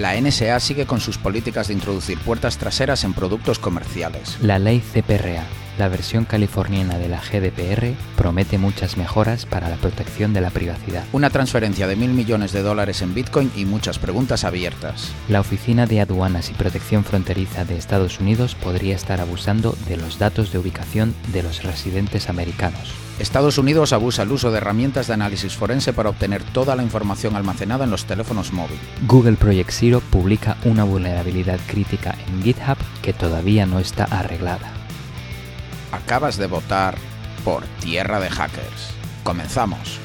La NSA sigue con sus políticas de introducir puertas traseras en productos comerciales. La ley CPRA, la versión californiana de la GDPR, promete muchas mejoras para la protección de la privacidad. Una transferencia de mil millones de dólares en Bitcoin y muchas preguntas abiertas. La Oficina de Aduanas y Protección Fronteriza de Estados Unidos podría estar abusando de los datos de ubicación de los residentes americanos. Estados Unidos abusa el uso de herramientas de análisis forense para obtener toda la información almacenada en los teléfonos móviles. Google Project Zero publica una vulnerabilidad crítica en GitHub que todavía no está arreglada. Acabas de votar por Tierra de Hackers. Comenzamos.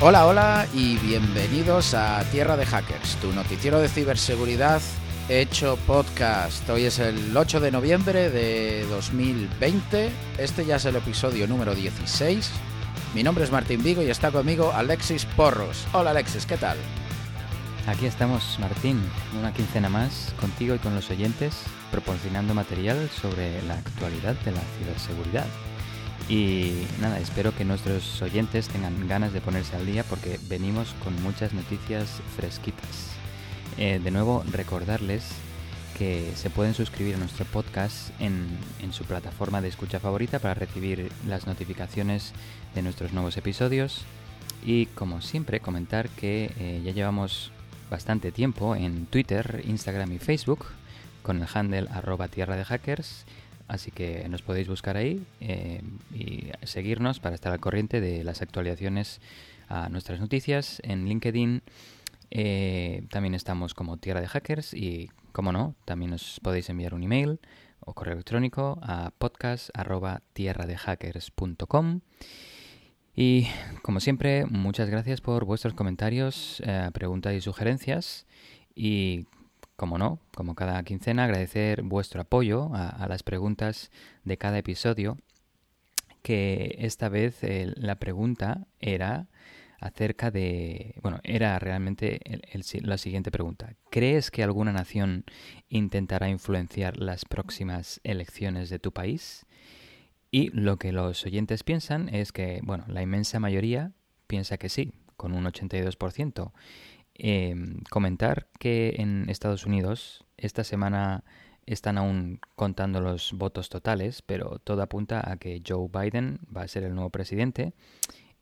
Hola, hola y bienvenidos a Tierra de Hackers, tu noticiero de ciberseguridad hecho podcast. Hoy es el 8 de noviembre de 2020. Este ya es el episodio número 16. Mi nombre es Martín Vigo y está conmigo Alexis Porros. Hola Alexis, ¿qué tal? Aquí estamos, Martín, una quincena más contigo y con los oyentes, proporcionando material sobre la actualidad de la ciberseguridad. Y nada, espero que nuestros oyentes tengan ganas de ponerse al día porque venimos con muchas noticias fresquitas. Eh, de nuevo, recordarles que se pueden suscribir a nuestro podcast en, su plataforma de escucha favorita para recibir las notificaciones de nuestros nuevos episodios. Y como siempre, comentar que eh, ya llevamos bastante tiempo en Twitter, Instagram y Facebook con el handle arroba tierra de hackers. Así que nos podéis buscar ahí eh, y seguirnos para estar al corriente de las actualizaciones a nuestras noticias en LinkedIn eh, también estamos como Tierra de Hackers y, como no, también os podéis enviar un email o correo electrónico a podcast.tierradehackers.com. Y como siempre, muchas gracias por vuestros comentarios, eh, preguntas y sugerencias. Y como no, como cada quincena, agradecer vuestro apoyo a, las preguntas de cada episodio. Que esta vez eh, la pregunta era acerca de... Bueno, era realmente la siguiente pregunta. ¿Crees que alguna nación intentará influenciar las próximas elecciones de tu país? Y lo que los oyentes piensan es que, bueno, la inmensa mayoría piensa que sí, con un 82%. Em, comentar que en Estados Unidos esta semana están aún contando los votos totales, pero todo apunta a que Joe Biden va a ser el nuevo presidente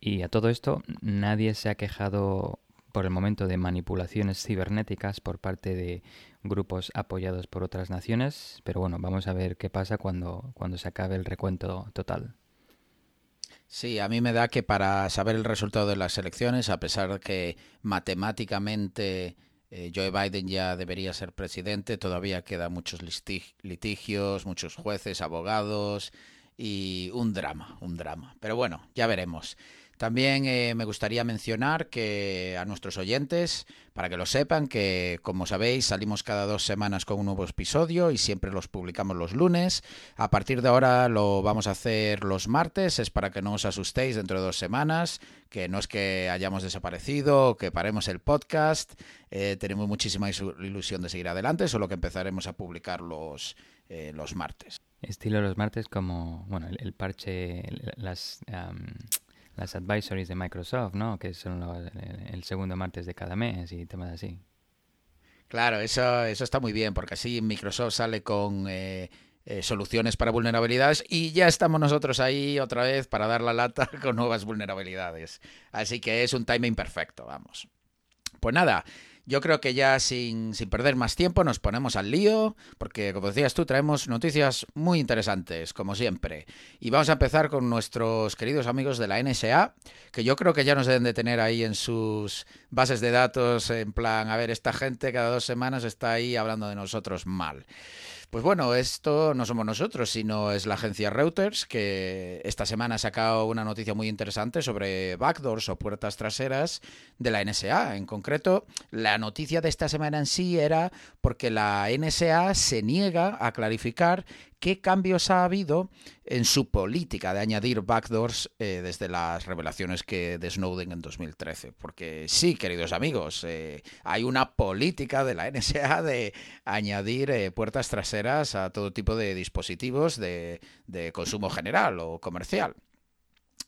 y a todo esto, nadie se ha quejado por el momento de manipulaciones cibernéticas por parte de grupos apoyados por otras naciones, pero bueno, vamos a ver qué pasa cuando, cuando se acabe el recuento total. Sí, a mí me da que para saber el resultado de las elecciones, a pesar de que matemáticamente eh, Joe Biden ya debería ser presidente, todavía quedan muchos litigios, muchos jueces, abogados y un drama, un drama. Pero bueno, ya veremos. También eh, me gustaría mencionar que a nuestros oyentes, para que lo sepan, que como sabéis salimos cada dos semanas con un nuevo episodio y siempre los publicamos los lunes. A partir de ahora lo vamos a hacer los martes, es para que no os asustéis dentro de dos semanas, que no es que hayamos desaparecido, que paremos el podcast. Eh, tenemos muchísima ilusión de seguir adelante, solo que empezaremos a publicar los, eh, los martes. Estilo los martes como, bueno, el, parche, las las advisories de Microsoft, ¿no? Que son el segundo martes de cada mes y temas así. Claro, eso, eso está muy bien, porque así Microsoft sale con eh, eh, soluciones para vulnerabilidades y ya estamos nosotros ahí otra vez para dar la lata con nuevas vulnerabilidades. Así que es un timing perfecto, vamos. Pues nada, yo creo que ya sin, sin, perder más tiempo nos ponemos al lío, porque como decías tú, traemos noticias muy interesantes, como siempre. Y vamos a empezar con nuestros queridos amigos de la NSA, que yo creo que ya nos deben de tener ahí en sus bases de datos, en plan, a ver, esta gente cada dos semanas está ahí hablando de nosotros mal. Pues bueno, esto no somos nosotros, sino es la agencia Reuters, que esta semana ha sacado una noticia muy interesante sobre backdoors o puertas traseras de la NSA. En concreto, la noticia de esta semana en sí era porque la NSA se niega a clarificar qué cambios ha habido en su política de añadir backdoors eh, desde las revelaciones que de Snowden en 2013. Porque sí, queridos amigos, eh, hay una política de la NSA de añadir eh, puertas traseras a todo tipo de dispositivos de consumo general o comercial.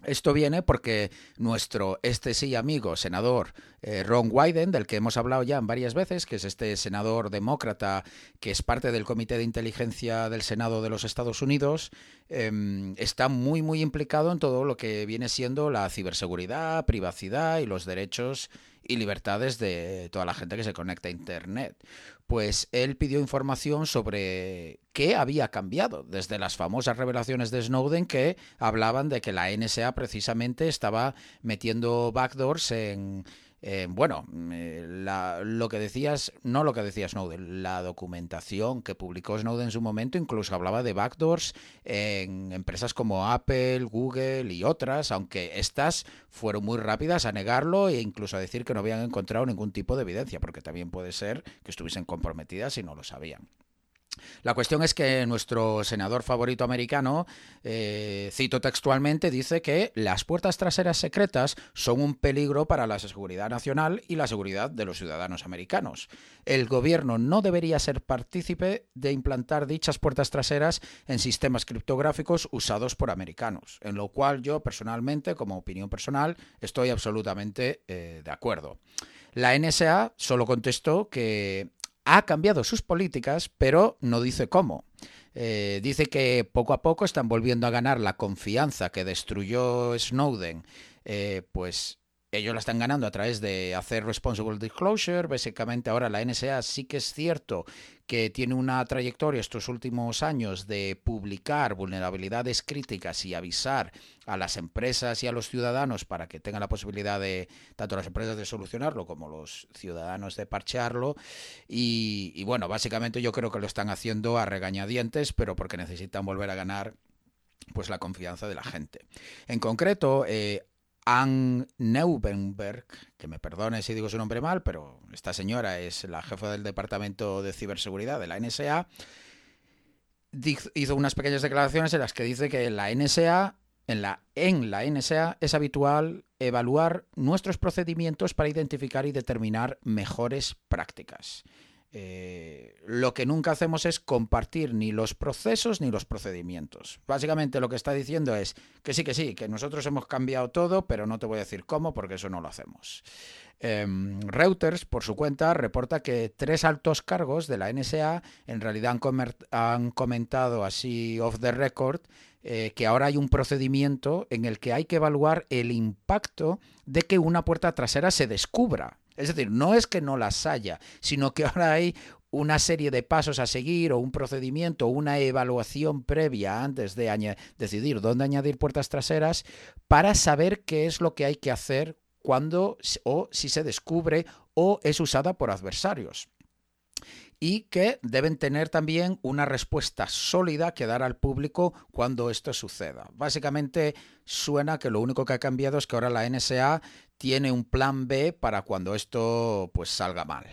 Esto viene porque nuestro este sí amigo senador eh, Ron Wyden, del que hemos hablado ya varias veces, que es este senador demócrata que es parte del Comité de Inteligencia del Senado de los Estados Unidos, em, está muy muy implicado en todo lo que viene siendo la ciberseguridad, privacidad y los derechos y libertades de toda la gente que se conecta a Internet. Pues él pidió información sobre qué había cambiado desde las famosas revelaciones de Snowden que hablaban de que la NSA precisamente estaba metiendo backdoors en eh, bueno, eh, lo que decías, no lo que decía Snowden, la documentación que publicó Snowden en su momento incluso hablaba de backdoors en empresas como Apple, Google y otras, aunque estas fueron muy rápidas a negarlo e incluso a decir que no habían encontrado ningún tipo de evidencia, porque también puede ser que estuviesen comprometidas y no lo sabían. La cuestión es que nuestro senador favorito americano, eh, cito textualmente, dice que las puertas traseras secretas son un peligro para la seguridad nacional y la seguridad de los ciudadanos americanos. El gobierno no debería ser partícipe de implantar dichas puertas traseras en sistemas criptográficos usados por americanos, en lo cual yo personalmente, como opinión personal, estoy absolutamente eh, de acuerdo. La NSA solo contestó que ha cambiado sus políticas, pero no dice cómo. Eh, dice que poco a poco están volviendo a ganar la confianza que destruyó Snowden, eh, pues ellos la están ganando a través de hacer responsible disclosure. Básicamente ahora la NSA sí que es cierto que tiene una trayectoria estos últimos años de publicar vulnerabilidades críticas y avisar a las empresas y a los ciudadanos para que tengan la posibilidad de, tanto las empresas de solucionarlo como los ciudadanos de parchearlo. Y, bueno, básicamente yo creo que lo están haciendo a regañadientes, pero porque necesitan volver a ganar pues la confianza de la gente. En concreto, eh, Anne Neubenberg, que me perdone si digo su nombre mal, pero esta señora es la jefa del Departamento de Ciberseguridad de la NSA, hizo unas pequeñas declaraciones en las que dice que la NSA, en la, en la NSA es habitual evaluar nuestros procedimientos para identificar y determinar mejores prácticas. Eh, lo que nunca hacemos es compartir ni los procesos ni los procedimientos. Básicamente lo que está diciendo es que sí, que sí, que nosotros hemos cambiado todo, pero no te voy a decir cómo porque eso no lo hacemos. Em, Reuters, por su cuenta, reporta que tres altos cargos de la NSA en realidad han, comentado así off the record eh, que ahora hay un procedimiento en el que hay que evaluar el impacto de que una puerta trasera se descubra. Es decir, no es que no las haya, sino que ahora hay una serie de pasos a seguir o un procedimiento, una evaluación previa antes de decidir dónde añadir puertas traseras para saber qué es lo que hay que hacer cuando o si se descubre o es usada por adversarios y que deben tener también una respuesta sólida que dar al público cuando esto suceda. Básicamente suena que lo único que ha cambiado es que ahora la NSA tiene un plan B para cuando esto pues salga mal.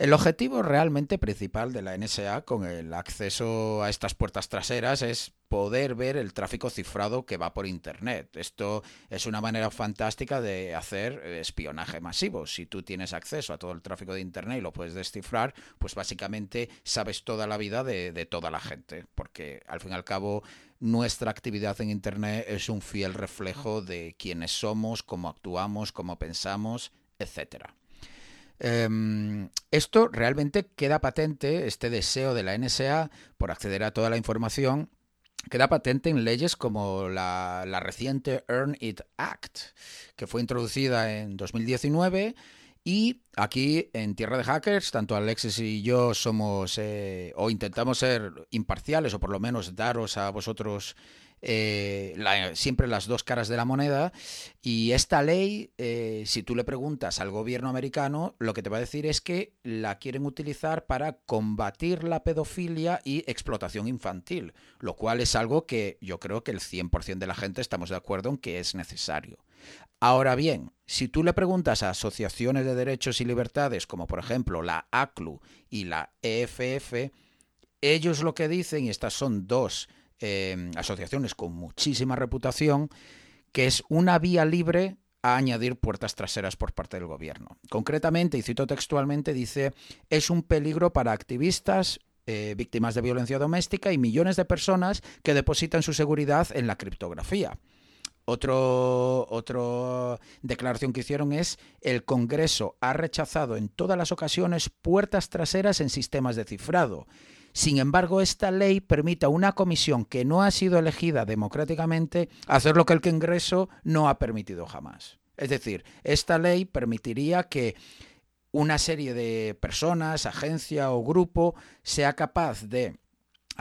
El objetivo realmente principal de la NSA con el acceso a estas puertas traseras es poder ver el tráfico cifrado que va por Internet. Esto es una manera fantástica de hacer espionaje masivo. Si tú tienes acceso a todo el tráfico de Internet y lo puedes descifrar, pues básicamente sabes toda la vida de, toda la gente, porque al fin y al cabo nuestra actividad en Internet es un fiel reflejo de quiénes somos, cómo actuamos, cómo pensamos, etcétera. Em, esto realmente queda patente, este deseo de la NSA por acceder a toda la información, queda patente en leyes como la, reciente Earn It Act, que fue introducida en 2019 y aquí en Tierra de Hackers, tanto Alexis y yo somos eh, o intentamos ser imparciales o por lo menos daros a vosotros eh, siempre las dos caras de la moneda. Y esta ley, eh, si tú le preguntas al gobierno americano, lo que te va a decir es que la quieren utilizar para combatir la pedofilia y explotación infantil, lo cual es algo que yo creo que el 100% de la gente estamos de acuerdo en que es necesario. Ahora bien, si tú le preguntas a asociaciones de derechos y libertades, como por ejemplo la ACLU y la EFF, ellos lo que dicen, y estas son dos Em, asociaciones con muchísima reputación, que es una vía libre a añadir puertas traseras por parte del gobierno. Concretamente, y cito textualmente, dice, es un peligro para activistas, eh, víctimas de violencia doméstica y millones de personas que depositan su seguridad en la criptografía. Otro, otra declaración que hicieron es el Congreso ha rechazado en todas las ocasiones puertas traseras en sistemas de cifrado. Sin embargo, esta ley permite a una comisión que no ha sido elegida democráticamente hacer lo que el Congreso no ha permitido jamás. Es decir, esta ley permitiría que una serie de personas, agencia o grupo sea capaz de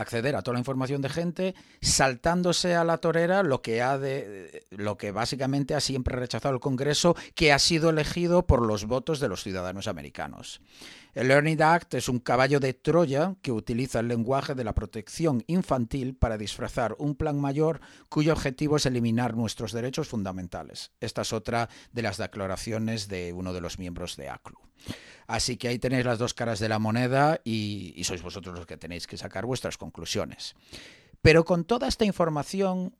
acceder a toda la información de gente saltándose a la torera lo que ha de lo que básicamente ha siempre rechazado el Congreso que ha sido elegido por los votos de los ciudadanos americanos. El Learning Act es un caballo de Troya que utiliza el lenguaje de la protección infantil para disfrazar un plan mayor cuyo objetivo es eliminar nuestros derechos fundamentales. Esta es otra de las declaraciones de uno de los miembros de ACLU. Así que ahí tenéis las dos caras de la moneda y, sois vosotros los que tenéis que sacar vuestras conclusiones. Pero con toda esta información,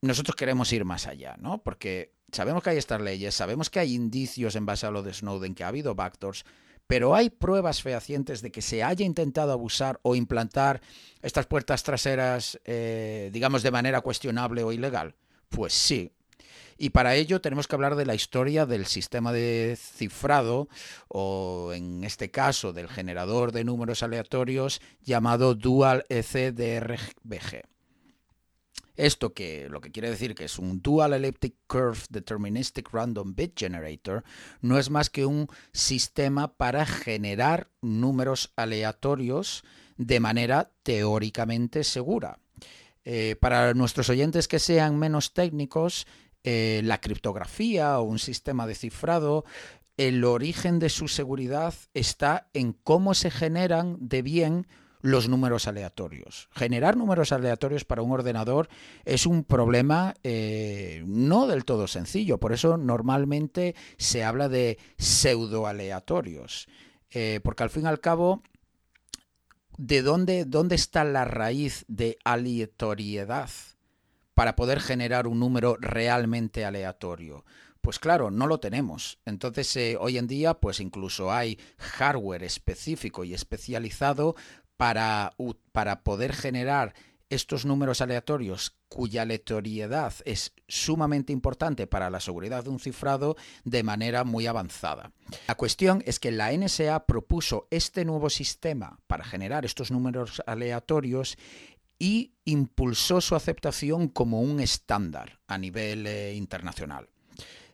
nosotros queremos ir más allá, ¿no? Porque sabemos que hay estas leyes, sabemos que hay indicios en base a lo de Snowden, que ha habido backdoors, pero hay pruebas fehacientes de que se haya intentado abusar o implantar estas puertas traseras, eh, digamos, de manera cuestionable o ilegal. Pues sí, y para ello tenemos que hablar de la historia del sistema de cifrado, o en este caso del generador de números aleatorios llamado Dual ECDRBG. Esto que lo que quiere decir que es un Dual Elliptic Curve Deterministic Random Bit Generator no es más que un sistema para generar números aleatorios de manera teóricamente segura. Eh, para nuestros oyentes que sean menos técnicos, eh, la criptografía o un sistema de cifrado, el origen de su seguridad está en cómo se generan de bien los números aleatorios. Generar números aleatorios para un ordenador es un problema eh, no del todo sencillo, por eso normalmente se habla de pseudoaleatorios, eh, porque al fin y al cabo, ¿de dónde, dónde está la raíz de aleatoriedad? Para poder generar un número realmente aleatorio. Pues claro, no lo tenemos. Entonces, eh, hoy en día, pues incluso hay hardware específico y especializado para, para poder generar estos números aleatorios cuya aleatoriedad es sumamente importante para la seguridad de un cifrado de manera muy avanzada. La cuestión es que la NSA propuso este nuevo sistema para generar estos números aleatorios y impulsó su aceptación como un estándar a nivel eh, internacional.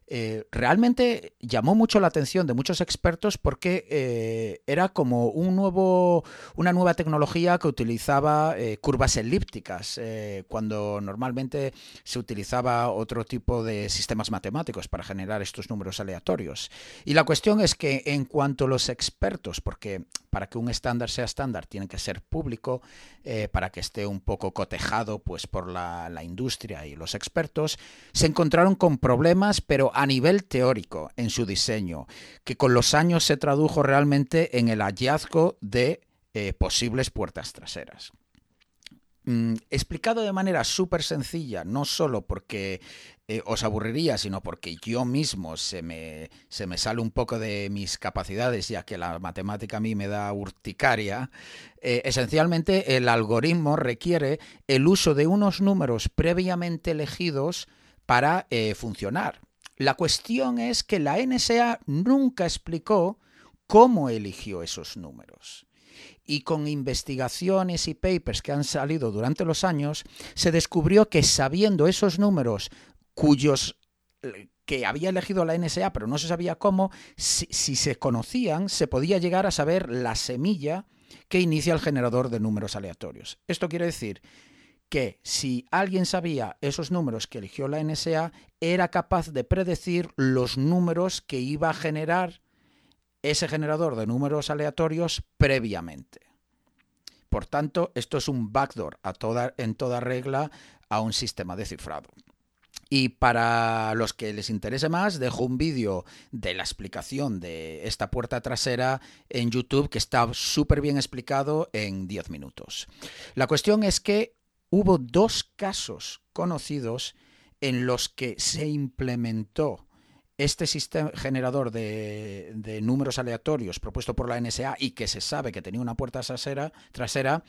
Eh, realmente llamó mucho la atención de muchos expertos porque eh, era como un nuevo, una nueva tecnología que utilizaba eh, curvas elípticas, cuando normalmente se utilizaba otro tipo de sistemas matemáticos para generar estos números aleatorios. Y la cuestión es que en cuanto los expertos, porque para que un estándar sea estándar tiene que ser público, para que esté un poco cotejado pues, por la industria y los expertos, se encontraron con problemas, pero a nivel teórico en su diseño, que con los años se tradujo realmente en el hallazgo de eh, posibles puertas traseras. Mm, explicado de manera súper sencilla, no solo porque eh, os aburriría, sino porque yo mismo se me, se me sale un poco de mis capacidades, ya que la matemática a mí me da urticaria, eh, esencialmente el algoritmo requiere el uso de unos números previamente elegidos para funcionar. La cuestión es que la NSA nunca explicó cómo eligió esos números. Y con investigaciones y papers que han salido durante los años, se descubrió que sabiendo esos números cuyos que había elegido la NSA, pero no se sabía cómo, si, si, se conocían, se podía llegar a saber la semilla que inicia el generador de números aleatorios. Esto quiere decir que si alguien sabía esos números que eligió la NSA, era capaz de predecir los números que iba a generar ese generador de números aleatorios previamente. Por tanto, esto es un backdoor en toda regla a un sistema de cifrado. Y para los que les interese más, dejo un vídeo de la explicación de esta puerta trasera en YouTube que está súper bien explicado en 10 minutos. La cuestión es que hubo dos casos conocidos en los que se implementó este sistema generador de, números aleatorios propuesto por la NSA y que se sabe que tenía una puerta trasera,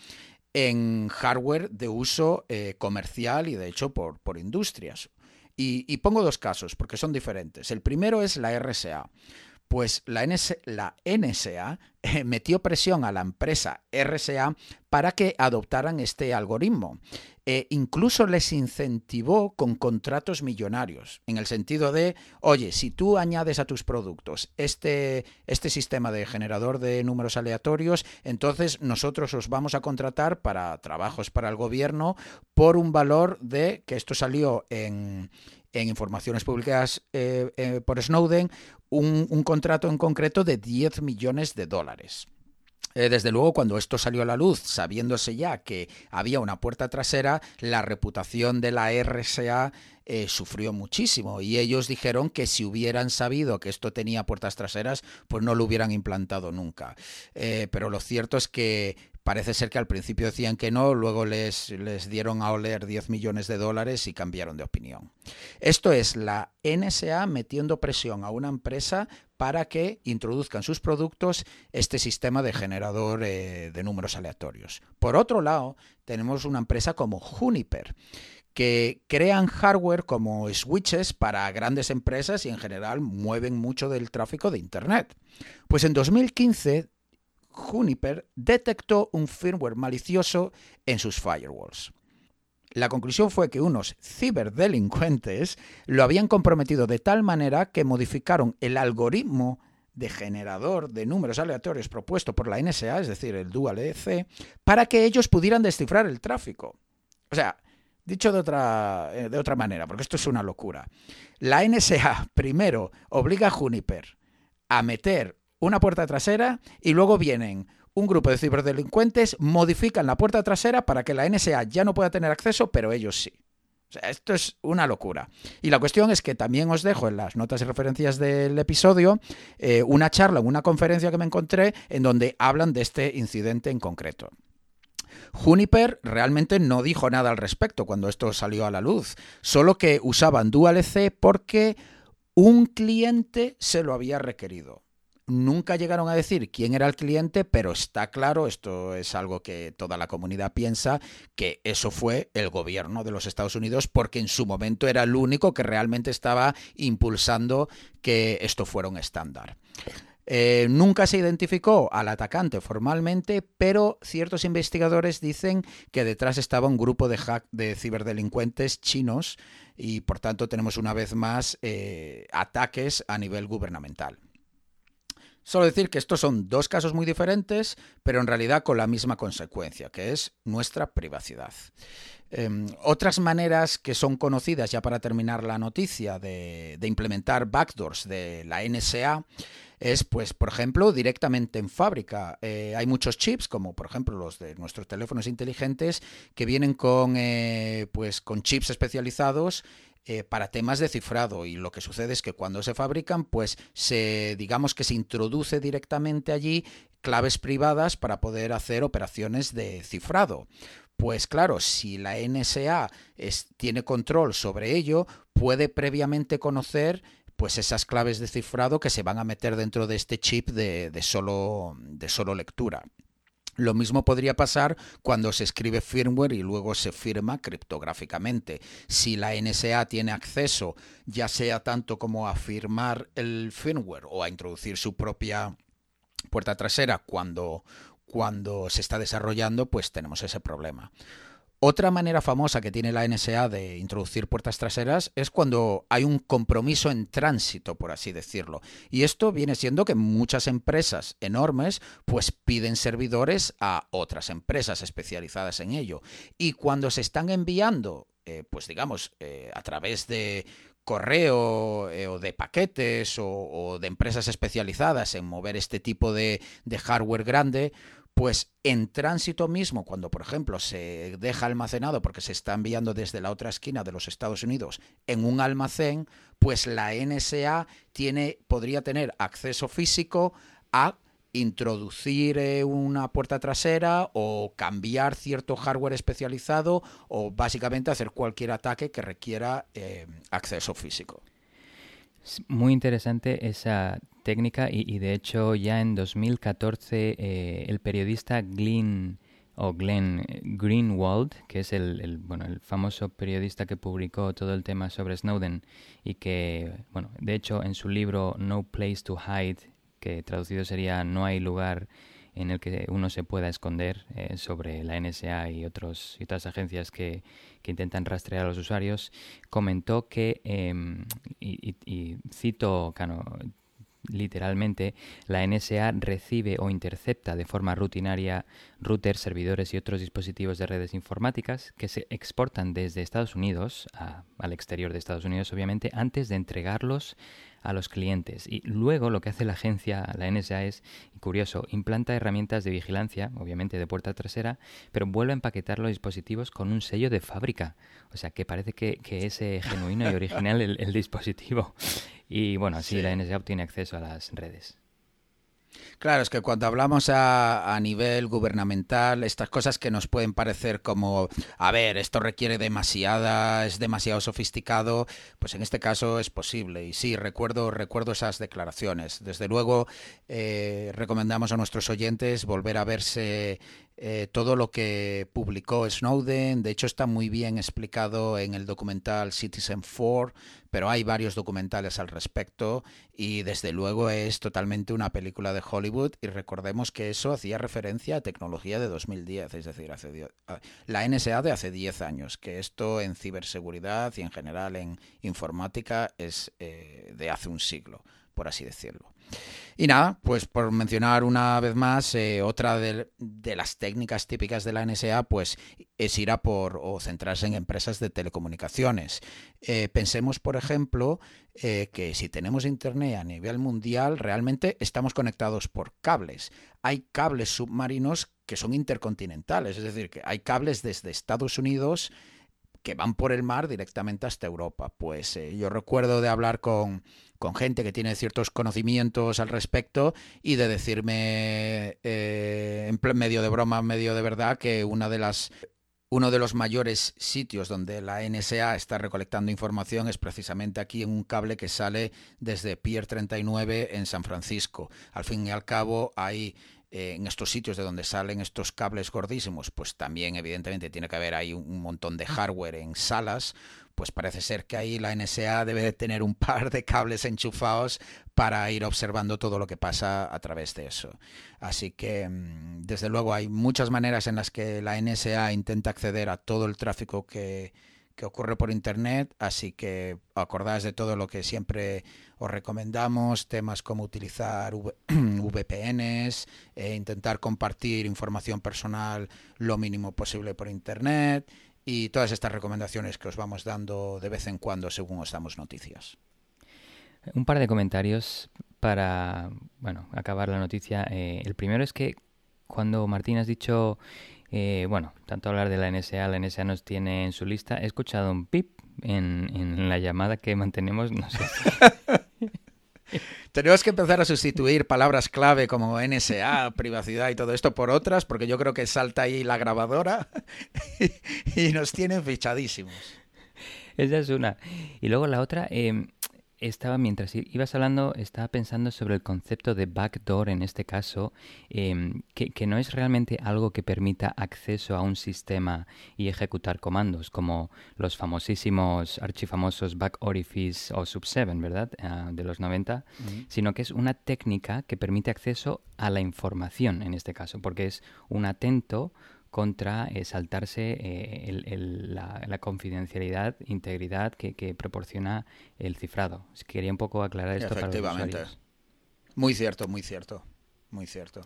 en hardware de uso eh, comercial y de hecho por, por industrias. Y, pongo dos casos, porque son diferentes. El primero es la RSA. Pues la, NSA eh, metió presión a la empresa RSA para que adoptaran este algoritmo. E incluso les incentivó con contratos millonarios, en el sentido de, oye, si tú añades a tus productos este, este sistema de generador de números aleatorios, entonces nosotros os vamos a contratar para trabajos para el gobierno por un valor de, que esto salió en, en informaciones publicadas eh, eh, por Snowden, un, un contrato en concreto de 10 millones de dólares. Eh, desde luego, cuando esto salió a la luz, sabiéndose ya que había una puerta trasera, la reputación de la RSA eh, sufrió muchísimo y ellos dijeron que si hubieran sabido que esto tenía puertas traseras, pues no lo hubieran implantado nunca. Eh, pero lo cierto es que Parece ser que al principio decían que no, luego les, les dieron a oler 10 millones de dólares y cambiaron de opinión. Esto es la NSA metiendo presión a una empresa para que introduzcan sus productos este sistema de generador eh, de números aleatorios. Por otro lado, tenemos una empresa como Juniper, que crean hardware como switches para grandes empresas y en general mueven mucho del tráfico de Internet. Pues en 2015 Juniper detectó un firmware malicioso en sus firewalls. La conclusión fue que unos ciberdelincuentes lo habían comprometido de tal manera que modificaron el algoritmo de generador de números aleatorios propuesto por la NSA, es decir, el Dual EC, para que ellos pudieran descifrar el tráfico. O sea, dicho de otra, eh, de otra manera, porque esto es una locura. La NSA primero obliga a Juniper a meter una puerta trasera y luego vienen un grupo de ciberdelincuentes, modifican la puerta trasera para que la NSA ya no pueda tener acceso, pero ellos sí. O sea, esto es una locura. Y la cuestión es que también os dejo en las notas y referencias del episodio eh, una charla, una conferencia que me encontré en donde hablan de este incidente en concreto. Juniper realmente no dijo nada al respecto cuando esto salió a la luz, solo que usaban DualC porque un cliente se lo había requerido. Nunca llegaron a decir quién era el cliente, pero está claro, esto es algo que toda la comunidad piensa, que eso fue el gobierno de los Estados Unidos porque en su momento era el único que realmente estaba impulsando que esto fuera un estándar. Eh, nunca se identificó al atacante formalmente, pero ciertos investigadores dicen que detrás estaba un grupo de, de ciberdelincuentes chinos y por tanto tenemos una vez más eh, ataques a nivel gubernamental. Solo decir que estos son dos casos muy diferentes, pero en realidad con la misma consecuencia, que es nuestra privacidad. Em, otras maneras que son conocidas, ya para terminar la noticia, de, implementar backdoors de la NSA es, pues, por ejemplo, directamente en fábrica. Eh, hay muchos chips, como por ejemplo los de nuestros teléfonos inteligentes, que vienen con, eh, pues, con chips especializados eh, para temas de cifrado y lo que sucede es que cuando se fabrican pues se digamos que se introduce directamente allí claves privadas para poder hacer operaciones de cifrado. Pues claro, si la NSA tiene control sobre ello, puede previamente conocer pues esas claves de cifrado que se van a meter dentro de este chip de, solo, de solo lectura. Lo mismo podría pasar cuando se escribe firmware y luego se firma criptográficamente. Si la NSA tiene acceso, ya sea tanto como a firmar el firmware o a introducir su propia puerta trasera cuando se está desarrollando, pues tenemos ese problema. Otra manera famosa que tiene la NSA de introducir puertas traseras es cuando hay un compromiso en tránsito, por así decirlo. Y esto viene siendo que muchas empresas enormes pues piden servidores a otras empresas especializadas en ello. Y cuando se están enviando, eh, pues digamos, eh, a través de correo eh, o de paquetes o, de empresas especializadas en mover este tipo de hardware grande, pues en tránsito mismo, cuando por ejemplo se deja almacenado porque se está enviando desde la otra esquina de los Estados Unidos en un almacén, pues la NSA podría tener acceso físico a introducir eh, una puerta trasera o cambiar cierto hardware especializado o básicamente hacer cualquier ataque que requiera eh, acceso físico. Muy interesante esa técnica y, de hecho ya en 2014 eh, el periodista Glyn o Glenn Greenwald, que es el, bueno, el famoso periodista que publicó todo el tema sobre Snowden y que, bueno, de hecho en su libro No Place to Hide, que traducido sería No hay lugar en el que uno se pueda esconder eh, sobre la NSA y, otros, y otras agencias que, que intentan rastrear a los usuarios, comentó que, em, y, cito, literalmente, la NSA recibe o intercepta de forma rutinaria routers, servidores y otros dispositivos de redes informáticas que se exportan desde Estados Unidos al exterior de Estados Unidos, obviamente, antes de entregarlos a los clientes. Y luego lo que hace la agencia, la NSA, es, curioso, implanta herramientas de vigilancia, obviamente de puerta trasera, pero vuelve a empaquetar los dispositivos con un sello de fábrica. O sea, que parece que, es genuino y original el dispositivo. Y bueno, así la NSA obtiene acceso a las redes. Claro, es que cuando hablamos a, a, nivel gubernamental, estas cosas que nos pueden parecer como, a ver, esto requiere demasiada, es demasiado sofisticado, pues en este caso es posible. Y sí, recuerdo, recuerdo esas declaraciones. Desde luego, eh, recomendamos a nuestros oyentes volver a verse eh, todo lo que publicó Snowden. De hecho, está muy bien explicado en el documental Citizen 4, pero hay varios documentales al respecto y desde luego es totalmente una película de Hollywood y recordemos que eso hacía referencia a tecnología de 2010, es decir, hace la NSA de hace 10 años, que esto en ciberseguridad y en general en informática es eh, de hace un siglo, por así decirlo. Y nada, pues por mencionar una vez más, eh, otra de, las técnicas típicas de la NSA, pues es ir a por o centrarse en empresas de telecomunicaciones. Eh, pensemos, por ejemplo, eh, que si tenemos Internet a nivel mundial, realmente estamos conectados por cables. Hay cables submarinos que son intercontinentales, es decir, que hay cables desde Estados Unidos que van por el mar directamente hasta Europa. Pues yo recuerdo de hablar con con gente que tiene ciertos conocimientos al respecto y de decirme eh, en medio de broma, medio de verdad, que una de las uno de los mayores sitios donde la NSA está recolectando información es precisamente aquí en un cable que sale desde Pier 39 en San Francisco. Al fin y al cabo hay eh, en estos sitios de donde salen estos cables gordísimos, pues también evidentemente tiene que haber ahí un montón de hardware en salas pues parece ser que ahí la NSA debe de tener un par de cables enchufados para ir observando todo lo que pasa a través de eso. Así que, mm, desde luego, hay muchas maneras en las que la NSA intenta acceder a todo el tráfico que, ocurre por Internet, así que acordáis de todo lo que siempre os recomendamos, temas como utilizar VPNs, e intentar compartir información personal lo mínimo posible por Internet y todas estas recomendaciones que os vamos dando de vez en cuando según os damos noticias. Un par de comentarios para, bueno, acabar la noticia. Eh, el primero es que cuando Martín has dicho, eh, bueno, tanto hablar de la NSA, la NSA nos tiene en su lista, he escuchado un pip en, en la llamada que mantenemos, no sé. Tenemos que empezar a sustituir palabras clave como NSA, privacidad y todo esto por otras, porque yo creo que salta ahí la grabadora y, nos tienen fichadísimos. Esa es una. Y luego la otra, eh, estaba, mientras ibas hablando, estaba pensando sobre el concepto de backdoor en este caso, em, que, no es realmente algo que permita acceso a un sistema y ejecutar comandos, como los famosísimos, archifamosos back orifice o sub7, ¿verdad? Ah, de los 90, sino que es una técnica que permite acceso a la información en este caso, porque es un atento contra eh, saltarse eh, la, confidencialidad, integridad que, proporciona el cifrado. Quería un poco aclarar esto para los usuarios. Muy cierto, muy cierto, muy cierto.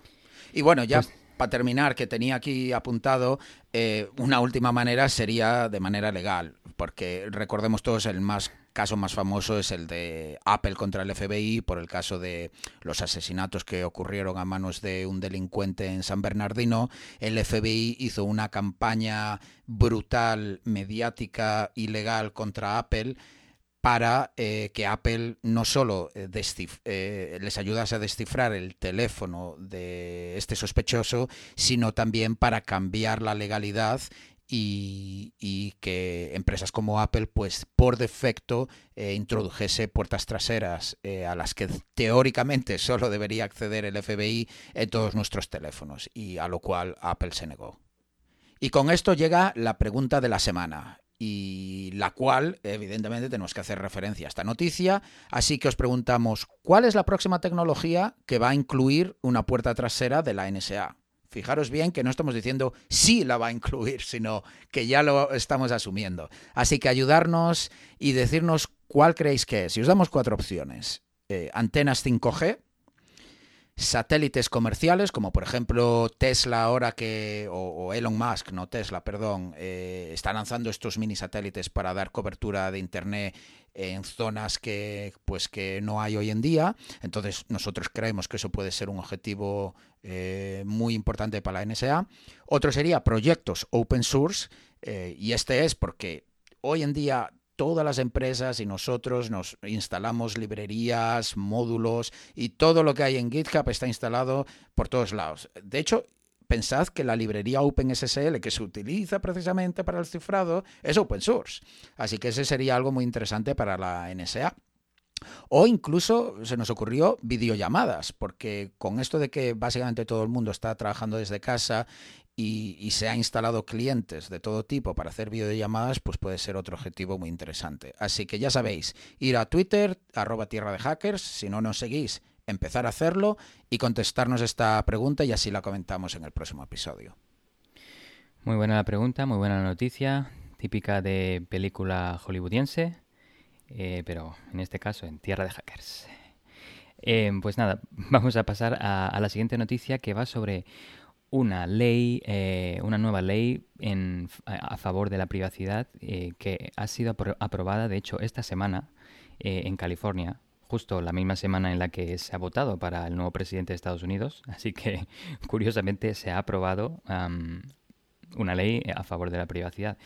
Y bueno, ya pues para terminar, que tenía aquí apuntado, eh, una última manera sería de manera legal, porque recordemos todos el más caso más famoso es el de Apple contra el FBI por el caso de los asesinatos que ocurrieron a manos de un delincuente en San Bernardino. El FBI hizo una campaña brutal, mediática y legal contra Apple para eh, que Apple no solo eh, eh, les ayudase a descifrar el teléfono de este sospechoso, sino también para cambiar la legalidad y, que empresas como Apple, pues por defecto, eh, introdujese puertas traseras eh, a las que teóricamente solo debería acceder el FBI en todos nuestros teléfonos y a lo cual Apple se negó. Y con esto llega la pregunta de la semana y la cual, evidentemente, tenemos que hacer referencia a esta noticia. Así que os preguntamos, ¿cuál es la próxima tecnología que va a incluir una puerta trasera de la NSA? Fijaros bien que no estamos diciendo sí la va a incluir, sino que ya lo estamos asumiendo. Así que ayudarnos y decirnos cuál creéis que es. Si os damos cuatro opciones. Eh, antenas 5G, satélites comerciales, como por ejemplo Tesla ahora que, o, Elon Musk, no Tesla, perdón, eh, está lanzando estos mini satélites para dar cobertura de Internet en zonas que, pues, que no hay hoy en día. Entonces nosotros creemos que eso puede ser un objetivo eh, muy importante para la NSA. Otro sería proyectos open source, eh, y este es porque hoy en día todas las empresas y nosotros nos instalamos librerías, módulos y todo lo que hay en GitHub está instalado por todos lados. De hecho, pensad que la librería OpenSSL que se utiliza precisamente para el cifrado es open source. Así que ese sería algo muy interesante para la NSA. O incluso se nos ocurrió videollamadas, porque con esto de que básicamente todo el mundo está trabajando desde casa y, se ha instalado clientes de todo tipo para hacer videollamadas, pues puede ser otro objetivo muy interesante. Así que ya sabéis, ir a Twitter, arroba tierra de hackers, si no nos seguís, empezar a hacerlo y contestarnos esta pregunta y así la comentamos en el próximo episodio. Muy buena la pregunta, muy buena noticia, típica de película hollywoodiense, eh, pero en este caso en tierra de hackers. Eh, pues nada, vamos a pasar a, la siguiente noticia que va sobre una ley, eh, una nueva ley en, a favor de la privacidad que ha sido aprobada, de hecho, esta semana en California, justo la misma semana en la que se ha votado para el nuevo presidente de Estados Unidos. Así que, curiosamente, se ha aprobado una ley a favor de la privacidad.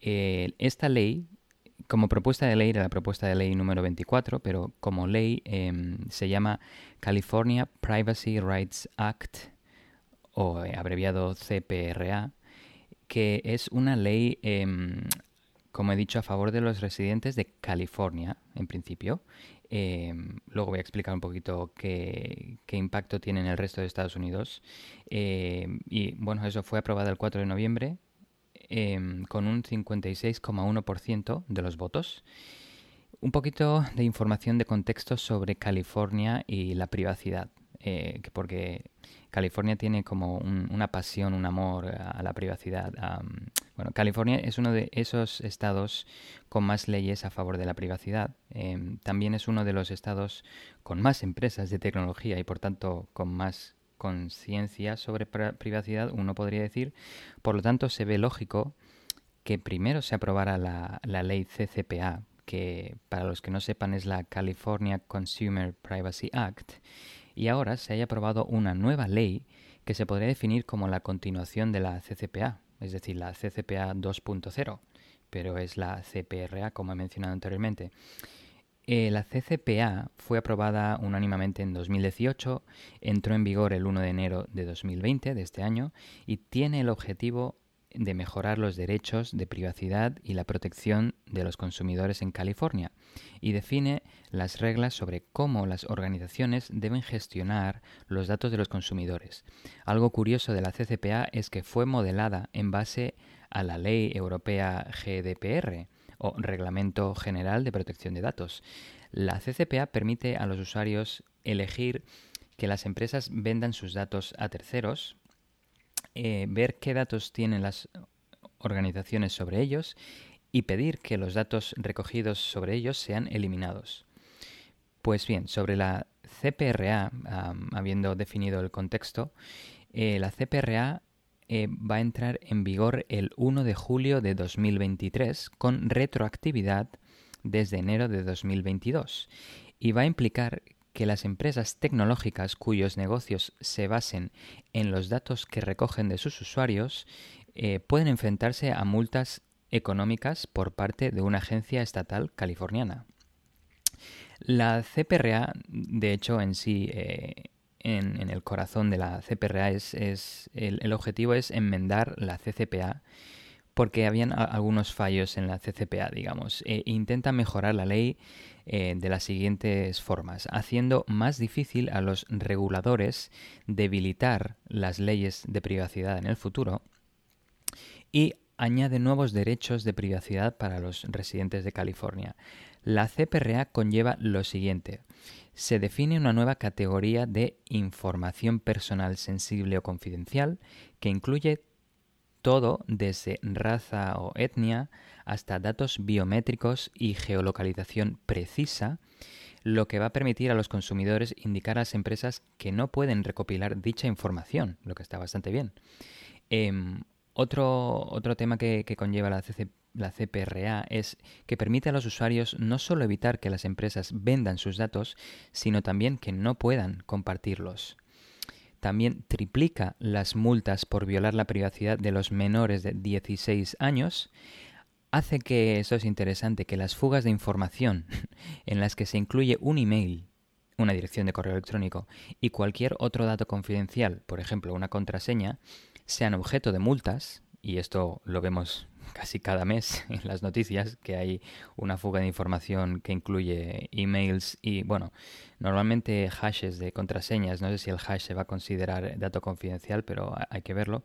esta ley como propuesta de ley era la propuesta de ley número 24, pero como ley em, se llama California Privacy Rights Act o eh, abreviado CPRA, que es una ley, em, como he dicho, a favor de los residentes de California, en principio. Em, luego voy a explicar un poquito qué, impacto tiene en el resto de Estados Unidos. Em, y bueno, eso fue aprobado el 4 de noviembre con un 56,1% de los votos. Un poquito de información de contexto sobre California y la privacidad, eh, porque California tiene como una pasión, un amor a, la privacidad. bueno, California es uno de esos estados con más leyes a favor de la privacidad. Em, también es uno de los estados con más empresas de tecnología y por tanto con más conciencia sobre privacidad, uno podría decir. Por lo tanto, se ve lógico que primero se aprobara la, la ley CCPA, que para los que no sepan es la California Consumer Privacy Act, y ahora se haya aprobado una nueva ley que se podría definir como la continuación de la CCPA, es decir, la CCPA 2.0, pero es la CPRA como he mencionado anteriormente. Eh, la CCPA fue aprobada unánimemente en 2018, entró en vigor el 1 de enero de 2020, de este año, y tiene el objetivo de mejorar los derechos de privacidad y la protección de los consumidores en California y define las reglas sobre cómo las organizaciones deben gestionar los datos de los consumidores. Algo curioso de la CCPA es que fue modelada en base a la ley europea GDPR o Reglamento General de Protección de Datos. La CCPA permite a los usuarios elegir que las empresas vendan sus datos a terceros eh, ver qué datos tienen las organizaciones sobre ellos y pedir que los datos recogidos sobre ellos sean eliminados. Pues bien, sobre la CPRA, habiendo definido el contexto, eh, la CPRA eh, va a entrar en vigor el 1 de julio de 2023 con retroactividad desde enero de 2022 y va a implicar que las empresas tecnológicas cuyos negocios se basen en los datos que recogen de sus usuarios eh, pueden enfrentarse a multas económicas por parte de una agencia estatal californiana. La CPRA, de hecho, en sí, eh, en, el corazón de la CPRA, es, el, objetivo es enmendar la CCPA porque habían algunos fallos en la CCPA, digamos. E intenta mejorar la ley eh, de las siguientes formas, haciendo más difícil a los reguladores debilitar las leyes de privacidad en el futuro y añade nuevos derechos de privacidad para los residentes de California. La CPRA conlleva lo siguiente. Se define una nueva categoría de información personal sensible o confidencial que incluye todo desde raza o etnia hasta datos biométricos y geolocalización precisa, lo que va a permitir a los consumidores indicar a las empresas que no pueden recopilar dicha información, lo que está bastante bien. Em, otro, otro tema que, conlleva la, la CPRA es que permite a los usuarios no solo evitar que las empresas vendan sus datos, sino también que no puedan compartirlos también triplica las multas por violar la privacidad de los menores de 16 años, hace que, eso es interesante, que las fugas de información en las que se incluye un email, una dirección de correo electrónico y cualquier otro dato confidencial, por ejemplo una contraseña, sean objeto de multas, y esto lo vemos casi cada mes en las noticias que hay una fuga de información que incluye emails y, bueno, normalmente hashes de contraseñas. No sé si el hash se va a considerar dato confidencial, pero hay que verlo.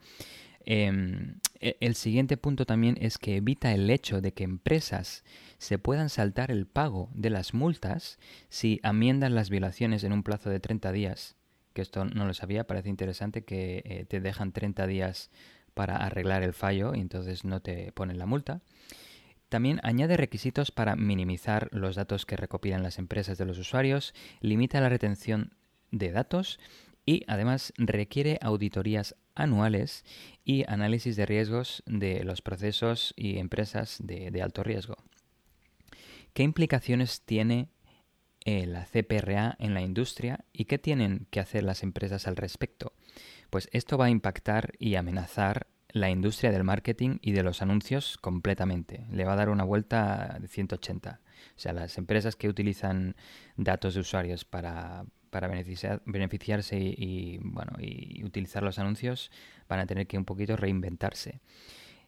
Em, e, el siguiente punto también es que evita el hecho de que empresas se puedan saltar el pago de las multas si amiendan las violaciones en un plazo de 30 días. Que esto no lo sabía, parece interesante que eh, te dejan 30 días para arreglar el fallo y entonces no te ponen la multa. También añade requisitos para minimizar los datos que recopilan las empresas de los usuarios, limita la retención de datos y además requiere auditorías anuales y análisis de riesgos de los procesos y empresas de, alto riesgo. ¿Qué implicaciones tiene eh, la CPRA en la industria y qué tienen que hacer las empresas al respecto? Pues esto va a impactar y amenazar la industria del marketing y de los anuncios completamente. Le va a dar una vuelta de 180. O sea, las empresas que utilizan datos de usuarios para, para beneficiarse y, bueno, y utilizar los anuncios van a tener que un poquito reinventarse.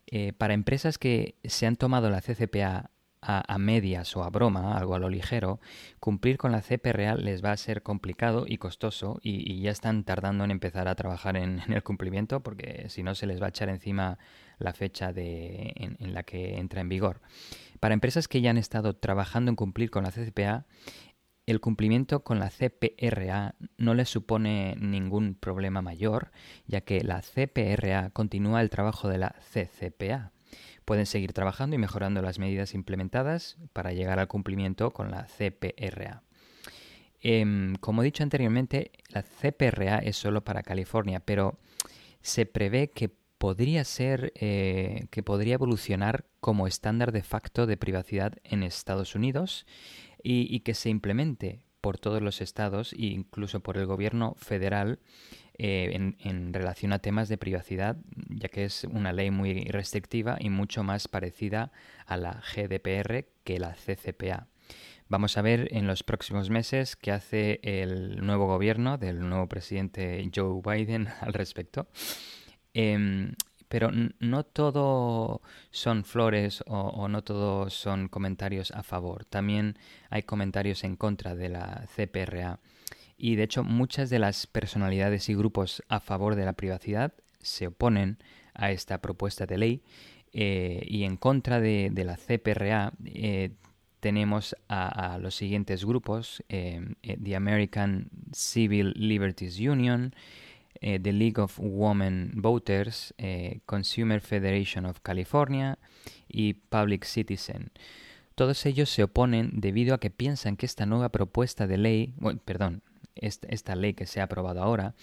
Eh, para empresas que se han tomado la CCPA a, medias o a broma, algo a lo ligero, cumplir con la CPRA les va a ser complicado y costoso y, ya están tardando en empezar a trabajar en, el cumplimiento porque si no se les va a echar encima la fecha de, en, la que entra en vigor. Para empresas que ya han estado trabajando en cumplir con la CCPA, el cumplimiento con la CPRA no les supone ningún problema mayor, ya que la CPRA continúa el trabajo de la CCPA pueden seguir trabajando y mejorando las medidas implementadas para llegar al cumplimiento con la CPRA. Em, como he dicho anteriormente, la CPRA es solo para California, pero se prevé que podría ser eh, que podría evolucionar como estándar de facto de privacidad en Estados Unidos y, que se implemente por todos los estados e incluso por el gobierno federal eh, en, relación a temas de privacidad, ya que es una ley muy restrictiva y mucho más parecida a la GDPR que la CCPA. Vamos a ver en los próximos meses qué hace el nuevo gobierno del nuevo presidente Joe Biden al respecto. Em, pero no todo son flores o, no todos son comentarios a favor. También hay comentarios en contra de la CPRA. Y de hecho muchas de las personalidades y grupos a favor de la privacidad se oponen a esta propuesta de ley eh, y en contra de, la CPRA eh, tenemos a, los siguientes grupos, eh, The American Civil Liberties Union, The League of Women Voters, Consumer Federation of California y Public Citizen. Todos ellos se oponen debido a que piensan que esta nueva propuesta de ley, perdón, esta, ley que se ha aprobado ahora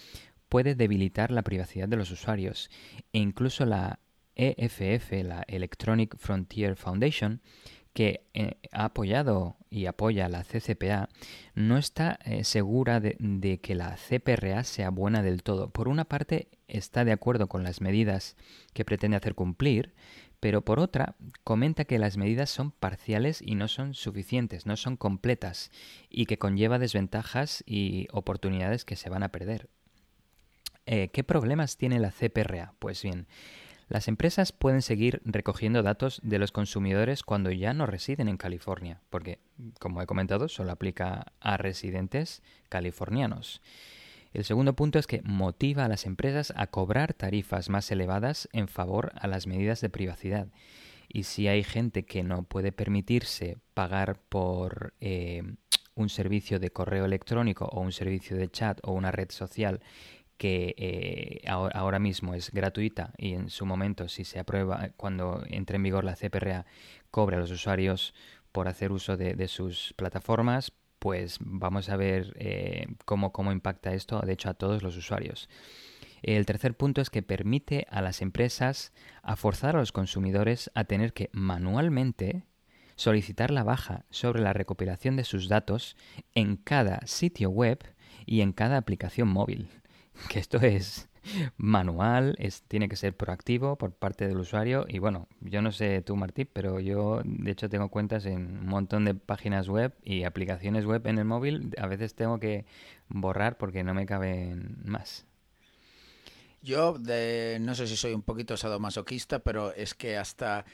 puede debilitar la privacidad de los usuarios e incluso la EFF, la Electronic Frontier Foundation, que eh, ha apoyado y apoya la CCPA, no está eh, segura de, que la CPRA sea buena del todo. Por una parte, está de acuerdo con las medidas que pretende hacer cumplir, pero por otra comenta que las medidas son parciales y no son suficientes, no son completas y que conlleva desventajas y oportunidades que se van a perder. Eh, ¿Qué problemas tiene la CPRA? Pues bien, las empresas pueden seguir recogiendo datos de los consumidores cuando ya no residen en California, porque, como he comentado, solo aplica a residentes californianos. El segundo punto es que motiva a las empresas a cobrar tarifas más elevadas en favor a las medidas de privacidad. Y si hay gente que no puede permitirse pagar por eh, un servicio de correo electrónico o un servicio de chat o una red social que eh, ahora mismo es gratuita y en su momento, si se aprueba, cuando entre en vigor la CPRA, cobre a los usuarios por hacer uso de, sus plataformas, pues vamos a ver eh, cómo, cómo impacta esto, de hecho, a todos los usuarios. El tercer punto es que permite a las empresas a forzar a los consumidores a tener que manualmente solicitar la baja sobre la recopilación de sus datos en cada sitio web y en cada aplicación móvil. Que esto es manual, es, tiene que ser proactivo por parte del usuario y bueno, yo no sé tú Martí, pero yo de hecho tengo cuentas en un montón de páginas web y aplicaciones web en el móvil, a veces tengo que borrar porque no me caben más. Yo de, no sé si soy un poquito sadomasoquista, pero es que hasta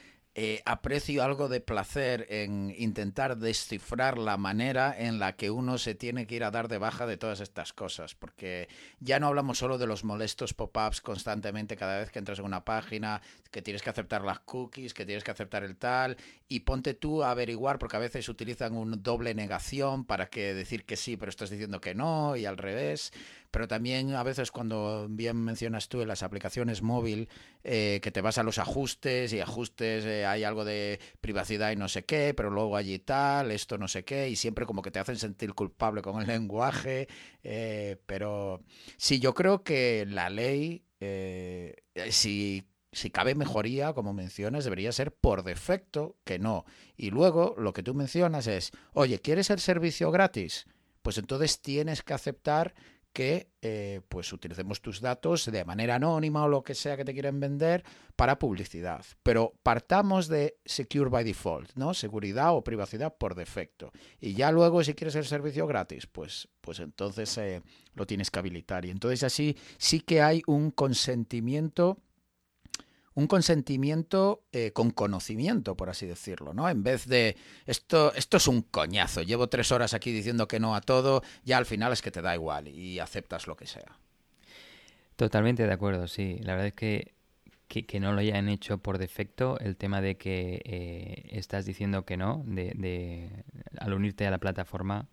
eh, aprecio algo de placer en intentar descifrar la manera en la que uno se tiene que ir a dar de baja de todas estas cosas, porque ya no hablamos solo de los molestos pop-ups constantemente cada vez que entras en una página, que tienes que aceptar las cookies, que tienes que aceptar el tal, y ponte tú a averiguar, porque a veces utilizan un doble negación para que decir que sí, pero estás diciendo que no, y al revés pero también a veces cuando bien mencionas tú en las aplicaciones móvil eh, que te vas a los ajustes y ajustes eh, hay algo de privacidad y no sé qué, pero luego allí tal, esto no sé qué, y siempre como que te hacen sentir culpable con el lenguaje, eh, pero sí, yo creo que la ley, si si cabe mejoría, como mencionas, debería ser por defecto que no. Y luego lo que tú mencionas es, oye, ¿quieres el servicio gratis? Pues entonces tienes que aceptar que eh, pues utilicemos tus datos de manera anónima o lo que sea que te quieren vender para publicidad. Pero partamos de Secure by Default, ¿no? Seguridad o privacidad por defecto. Y ya luego, si quieres el servicio gratis, pues, pues entonces eh, lo tienes que habilitar. Y entonces así sí que hay un consentimiento un consentimiento eh, con conocimiento, por así decirlo, ¿no? En vez de esto, esto es un coñazo, llevo tres horas aquí diciendo que no a todo, ya al final es que te da igual y aceptas lo que sea. Totalmente de acuerdo, sí. La verdad es que que, no lo hayan hecho por defecto, el tema de que eh, estás diciendo que no, de, de, al unirte a la plataforma,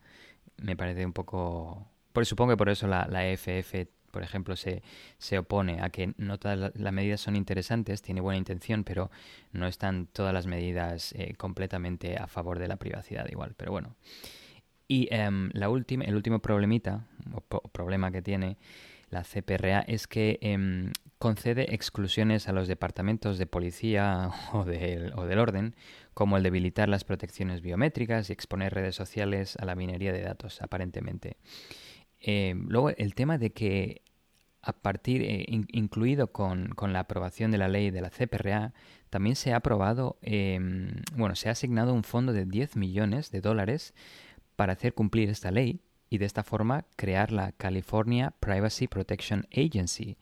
me parece un poco... Por, supongo que por eso la, la EFF por ejemplo, se, se opone a que no todas las medidas son interesantes, tiene buena intención, pero no están todas las medidas eh, completamente a favor de la privacidad igual. Pero bueno. Y em, la última, el último problemita, o problema que tiene la CPRA es que em, concede exclusiones a los departamentos de policía o, o del orden, como el debilitar las protecciones biométricas y exponer redes sociales a la minería de datos, aparentemente. Em, luego, el tema de que a partir, eh, incluido con, la aprobación de la ley de la CPRA, también se ha aprobado, em, bueno, se ha asignado un fondo de 10 millones de dólares para hacer cumplir esta ley y de esta forma crear la California Privacy Protection Agency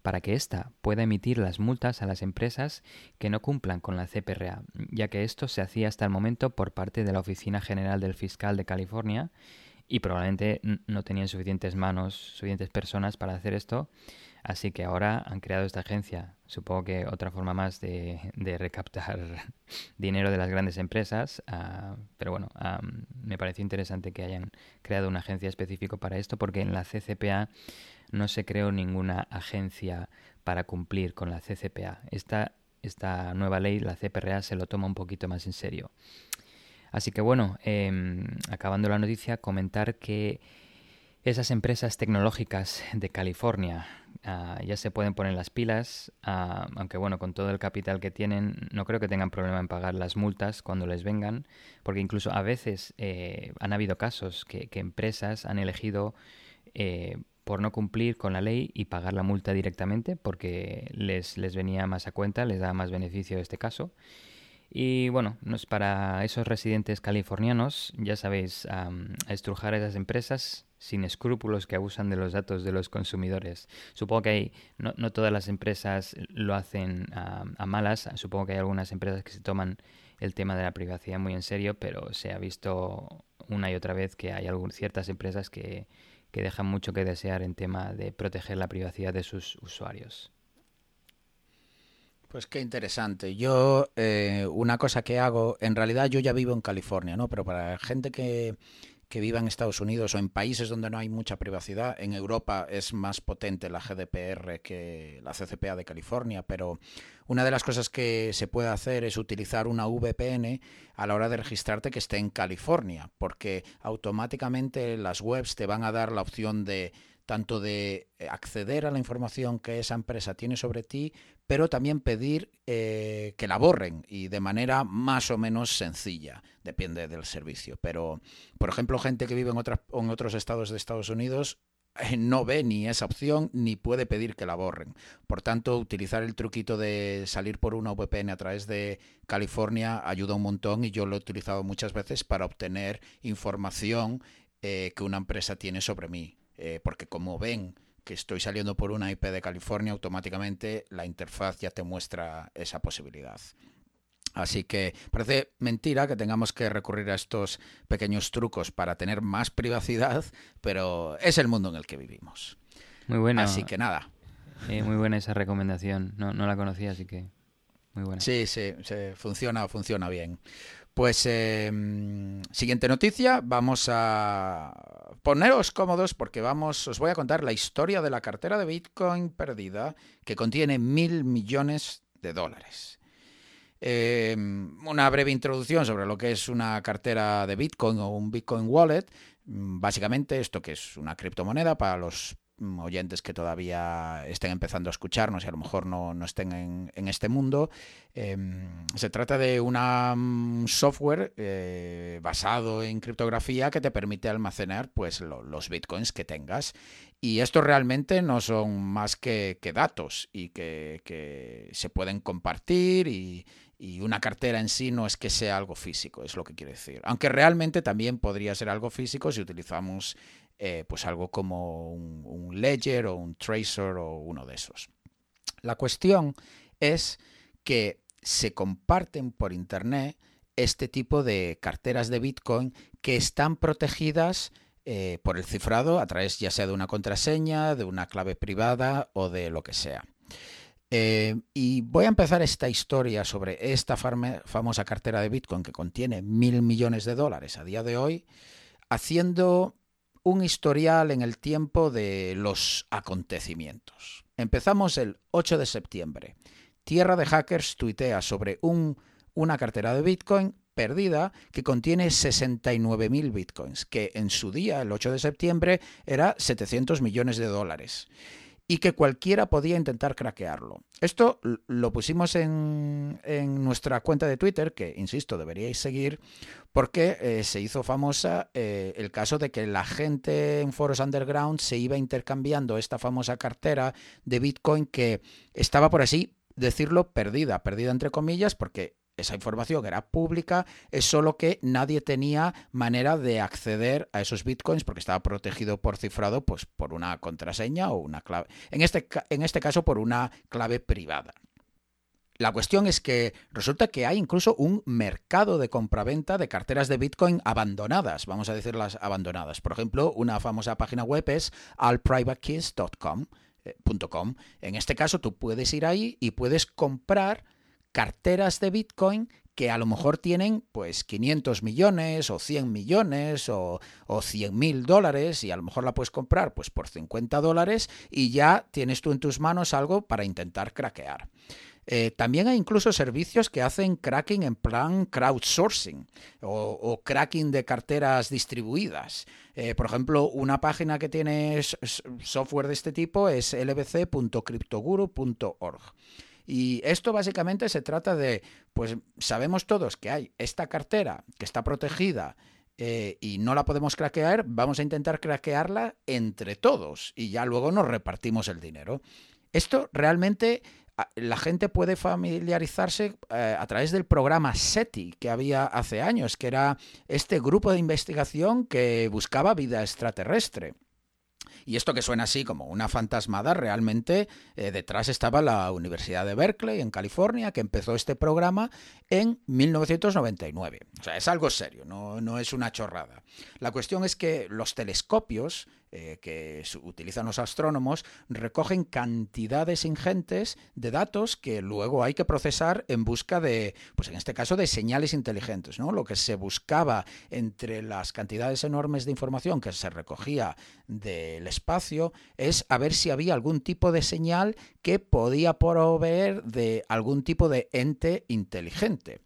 para que ésta pueda emitir las multas a las empresas que no cumplan con la CPRA, ya que esto se hacía hasta el momento por parte de la Oficina General del Fiscal de California y probablemente no tenían suficientes manos, suficientes personas para hacer esto. Así que ahora han creado esta agencia. Supongo que otra forma más de, recaptar dinero de las grandes empresas. Ah, pero bueno, me pareció interesante que hayan creado una agencia específica para esto porque en la CCPA no se creó ninguna agencia para cumplir con la CCPA. Esta, esta nueva ley, la CPRA, se lo toma un poquito más en serio. Así que bueno, em, acabando la noticia, comentar que esas empresas tecnológicas de California ah, ya se pueden poner las pilas, ah, aunque bueno, con todo el capital que tienen, no creo que tengan problema en pagar las multas cuando les vengan, porque incluso a veces eh, han habido casos que, empresas han elegido eh, por no cumplir con la ley y pagar la multa directamente porque les, les venía más a cuenta, les da más beneficio este caso. Y bueno, no es para esos residentes californianos, ya sabéis, a estrujar a esas empresas sin escrúpulos que abusan de los datos de los consumidores. Supongo que hay, no, todas las empresas lo hacen a malas, supongo que hay algunas empresas que se toman el tema de la privacidad muy en serio, pero se ha visto una y otra vez que hay ciertas empresas que, que dejan mucho que desear en tema de proteger la privacidad de sus usuarios. Pues qué interesante. Yo, eh, una cosa que hago, en realidad yo ya vivo en California, ¿no? Pero para gente que, que viva en Estados Unidos o en países donde no hay mucha privacidad. En Europa es más potente la GDPR que la CCPA de California, pero una de las cosas que se puede hacer es utilizar una VPN a la hora de registrarte que esté en California, porque automáticamente las webs te van a dar la opción de tanto de eh, acceder a la información que esa empresa tiene sobre ti, pero también pedir eh, que la borren y de manera más o menos sencilla, depende del servicio. Pero, por ejemplo, gente que vive en, en otros estados de Estados Unidos eh, no ve ni esa opción ni puede pedir que la borren. Por tanto, utilizar el truquito de salir por una VPN a través de California ayuda un montón y yo lo he utilizado muchas veces para obtener información que una empresa tiene sobre mí. Eh, porque como ven que estoy saliendo por una IP de California, automáticamente la interfaz ya te muestra esa posibilidad. Así que parece mentira que tengamos que recurrir a estos pequeños trucos para tener más privacidad, pero es el mundo en el que vivimos. Muy buena. Así que nada. Eh, muy buena esa recomendación. No, no la conocía, así que muy buena. Sí, sí, sí funciona, funciona bien. Pues em, siguiente noticia, vamos a poneros cómodos porque vamos, os voy a contar la historia de la cartera de Bitcoin perdida que contiene mil millones de dólares. Em, una breve introducción sobre lo que es una cartera de Bitcoin o un Bitcoin Wallet. Básicamente esto que es una criptomoneda para los Mm, oyentes que todavía estén empezando a escucharnos y a lo mejor no, estén en, este mundo. Em, se trata de un software eh, basado en criptografía que te permite almacenar pues, los bitcoins que tengas. Y estos realmente no son más que, datos y que, se pueden compartir y, y una cartera en sí no es que sea algo físico, es lo que quiere decir. Aunque realmente también podría ser algo físico si utilizamos eh, pues algo como un, ledger o un tracer o uno de esos. La cuestión es que se comparten por Internet este tipo de carteras de Bitcoin que están protegidas eh, por el cifrado a través ya sea de una contraseña, de una clave privada o de lo que sea. Eh, y voy a empezar esta historia sobre esta famosa cartera de Bitcoin que contiene mil millones de dólares a día de hoy, haciendo un historial en el tiempo de los acontecimientos. Empezamos el 8 de septiembre. Tierra de Hackers tuitea sobre un, una cartera de Bitcoin perdida que contiene 69.000 bitcoins, que en su día, el 8 de septiembre, era 700 millones de dólares y que cualquiera podía intentar craquearlo. Esto lo pusimos en, nuestra cuenta de Twitter, que, insisto, deberíais seguir, porque eh, se hizo famosa eh, el caso de que la gente en foros underground se iba intercambiando esta famosa cartera de Bitcoin que estaba, por así decirlo, perdida, perdida entre comillas, porque esa información era pública, es solo que nadie tenía manera de acceder a esos bitcoins porque estaba protegido por cifrado pues, por una contraseña o una clave. En este, en este caso, por una clave privada. La cuestión es que resulta que hay incluso un mercado de compraventa de carteras de Bitcoin abandonadas, vamos a decirlas abandonadas. Por ejemplo, una famosa página web es allprivatekeys.com. Eh, en este caso, tú puedes ir ahí y puedes comprar carteras de Bitcoin que a lo mejor tienen pues 500 millones o 100 millones o, o 100 mil dólares y a lo mejor la puedes comprar pues por 50 dólares y ya tienes tú en tus manos algo para intentar craquear. Eh, también hay incluso servicios que hacen cracking en plan crowdsourcing o, cracking de carteras distribuidas. Eh, por ejemplo, una página que tiene software de este tipo es lbc.cryptoguru.org. Y esto básicamente se trata de, pues sabemos todos que hay esta cartera que está protegida eh, y no la podemos craquear, vamos a intentar craquearla entre todos y ya luego nos repartimos el dinero. Esto realmente la gente puede familiarizarse eh, a través del programa SETI que había hace años, que era este grupo de investigación que buscaba vida extraterrestre. Y esto que suena así como una fantasmada, realmente eh, detrás estaba la Universidad de Berkeley, en California, que empezó este programa en 1999. O sea, es algo serio, no, no es una chorrada. La cuestión es que los telescopios eh, que utilizan los astrónomos recogen cantidades ingentes de datos que luego hay que procesar en busca de, pues en este caso, de señales inteligentes. ¿no? Lo que se buscaba entre las cantidades enormes de información que se recogía del espacio es a ver si había algún tipo de señal que podía proveer de algún tipo de ente inteligente.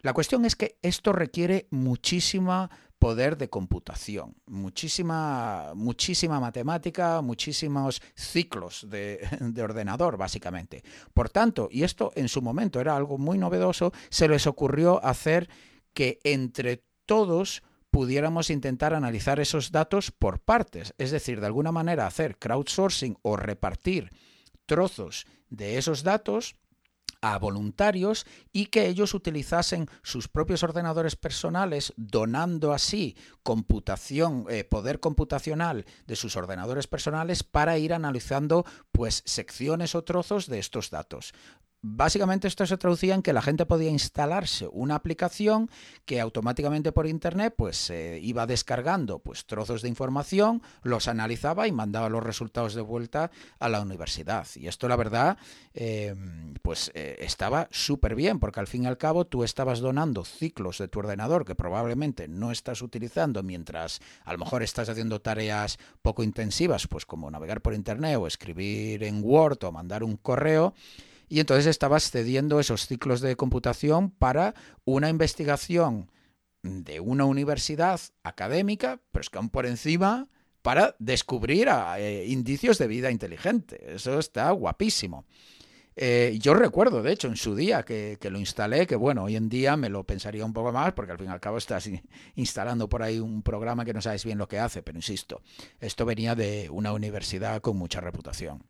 La cuestión es que esto requiere muchísima poder de computación, muchísima, muchísima matemática, muchísimos ciclos de, de, ordenador, básicamente. Por tanto, y esto en su momento era algo muy novedoso, se les ocurrió hacer que entre todos pudiéramos intentar analizar esos datos por partes, es decir, de alguna manera hacer crowdsourcing o repartir trozos de esos datos a voluntarios y que ellos utilizasen sus propios ordenadores personales, donando así computación, eh, poder computacional de sus ordenadores personales para ir analizando pues secciones o trozos de estos datos. Básicamente esto se traducía en que la gente podía instalarse una aplicación que automáticamente por internet pues iba descargando pues trozos de información, los analizaba y mandaba los resultados de vuelta a la universidad. Y esto la verdad em, pues eh, estaba súper bien porque al fin y al cabo tú estabas donando ciclos de tu ordenador que probablemente no estás utilizando mientras a lo mejor estás haciendo tareas poco intensivas pues como navegar por internet o escribir en Word o mandar un correo y entonces estabas cediendo esos ciclos de computación para una investigación de una universidad académica, pero es que aún por encima para descubrir eh, indicios de vida inteligente. Eso está guapísimo. Eh, yo recuerdo, de hecho, en su día que, que, lo instalé, que bueno, hoy en día me lo pensaría un poco más, porque al fin y al cabo estás instalando por ahí un programa que no sabes bien lo que hace, pero insisto, esto venía de una universidad con mucha reputación.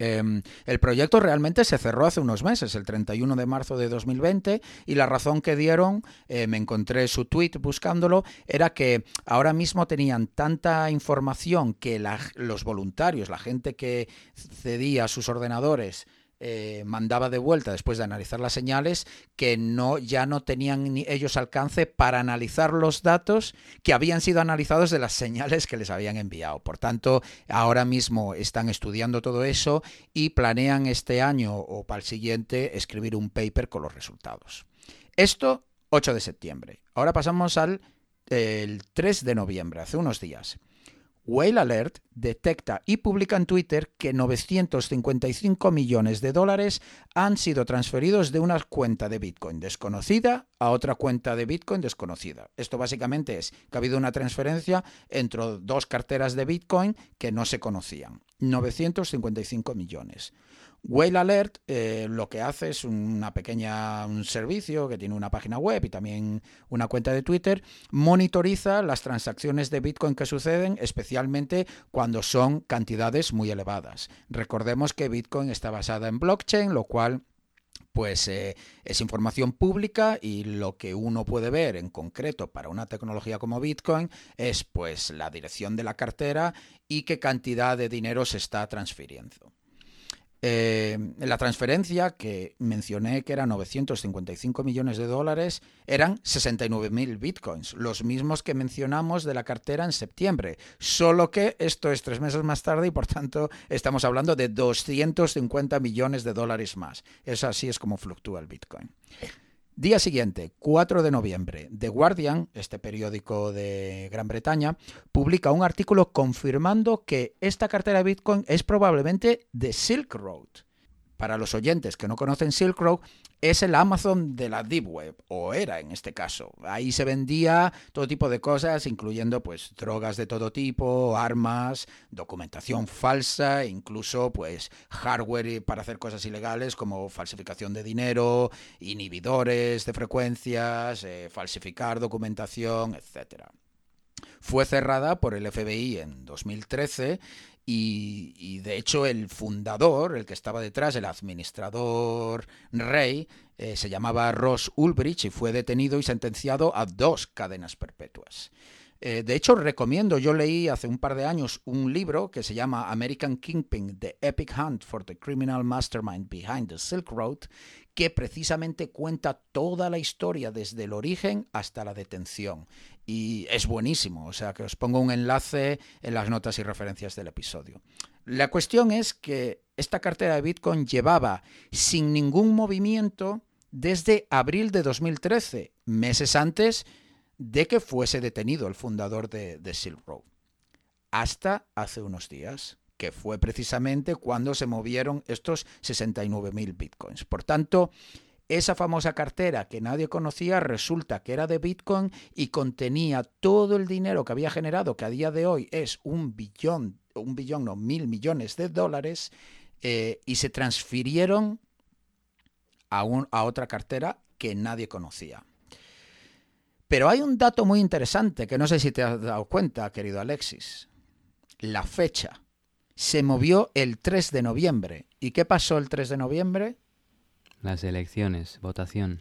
Em, el proyecto realmente se cerró hace unos meses, el 31 de marzo de 2020, y la razón que dieron, eh, me encontré su tweet buscándolo, era que ahora mismo tenían tanta información que los voluntarios, la gente que cedía sus ordenadores, eh, mandaba de vuelta después de analizar las señales que no ya no tenían ni ellos alcance para analizar los datos que habían sido analizados de las señales que les habían enviado. Por tanto, ahora mismo están estudiando todo eso y planean este año o para el siguiente escribir un paper con los resultados. Esto 8 de septiembre. Ahora pasamos al el 3 de noviembre, hace unos días. Whale Alert detecta y publica en Twitter que 955 millones de dólares han sido transferidos de una cuenta de Bitcoin desconocida a otra cuenta de Bitcoin desconocida. Esto básicamente es que ha habido una transferencia entre dos carteras de Bitcoin que no se conocían. 955 millones. Whale Alert eh, lo que hace es una pequeña un servicio que tiene una página web y también una cuenta de Twitter, monitoriza las transacciones de Bitcoin que suceden, especialmente cuando son cantidades muy elevadas. Recordemos que Bitcoin está basada en blockchain, lo cual pues eh, es información pública y lo que uno puede ver en concreto para una tecnología como Bitcoin es pues la dirección de la cartera y qué cantidad de dinero se está transfiriendo. Eh, la transferencia que mencioné que era 955 millones de dólares eran 69.000 bitcoins, los mismos que mencionamos de la cartera en septiembre, solo que esto es tres meses más tarde y por tanto estamos hablando de 250 millones de dólares más. Es así es como fluctúa el bitcoin. Día siguiente, 4 de noviembre, The Guardian, este periódico de Gran Bretaña, publica un artículo confirmando que esta cartera de Bitcoin es probablemente de Silk Road para los oyentes que no conocen Silk Road, es el Amazon de la Deep Web, o era en este caso. Ahí se vendía todo tipo de cosas, incluyendo pues drogas de todo tipo, armas, documentación falsa, incluso pues hardware para hacer cosas ilegales como falsificación de dinero, inhibidores de frecuencias, eh, falsificar documentación, etcétera. Fue cerrada por el FBI en 2013 y, de hecho el fundador, el que estaba detrás, el administrador rey, eh, se llamaba Ross Ulbricht y fue detenido y sentenciado a dos cadenas perpetuas. Eh, de hecho, recomiendo, yo leí hace un par de años un libro que se llama American Kingpin, The Epic Hunt for the Criminal Mastermind Behind the Silk Road, que precisamente cuenta toda la historia desde el origen hasta la detención. Y es buenísimo, o sea que os pongo un enlace en las notas y referencias del episodio. La cuestión es que esta cartera de Bitcoin llevaba sin ningún movimiento desde abril de 2013, meses antes de que fuese detenido el fundador de, Silk Road. Hasta hace unos días, que fue precisamente cuando se movieron estos 69.000 bitcoins. Por tanto, esa famosa cartera que nadie conocía resulta que era de Bitcoin y contenía todo el dinero que había generado, que a día de hoy es un billón, un billón, no, mil millones de dólares, eh, y se transfirieron a, a otra cartera que nadie conocía. Pero hay un dato muy interesante que no sé si te has dado cuenta, querido Alexis. La fecha. Se movió el 3 de noviembre. ¿Y qué pasó el 3 de noviembre? Las elecciones, votación.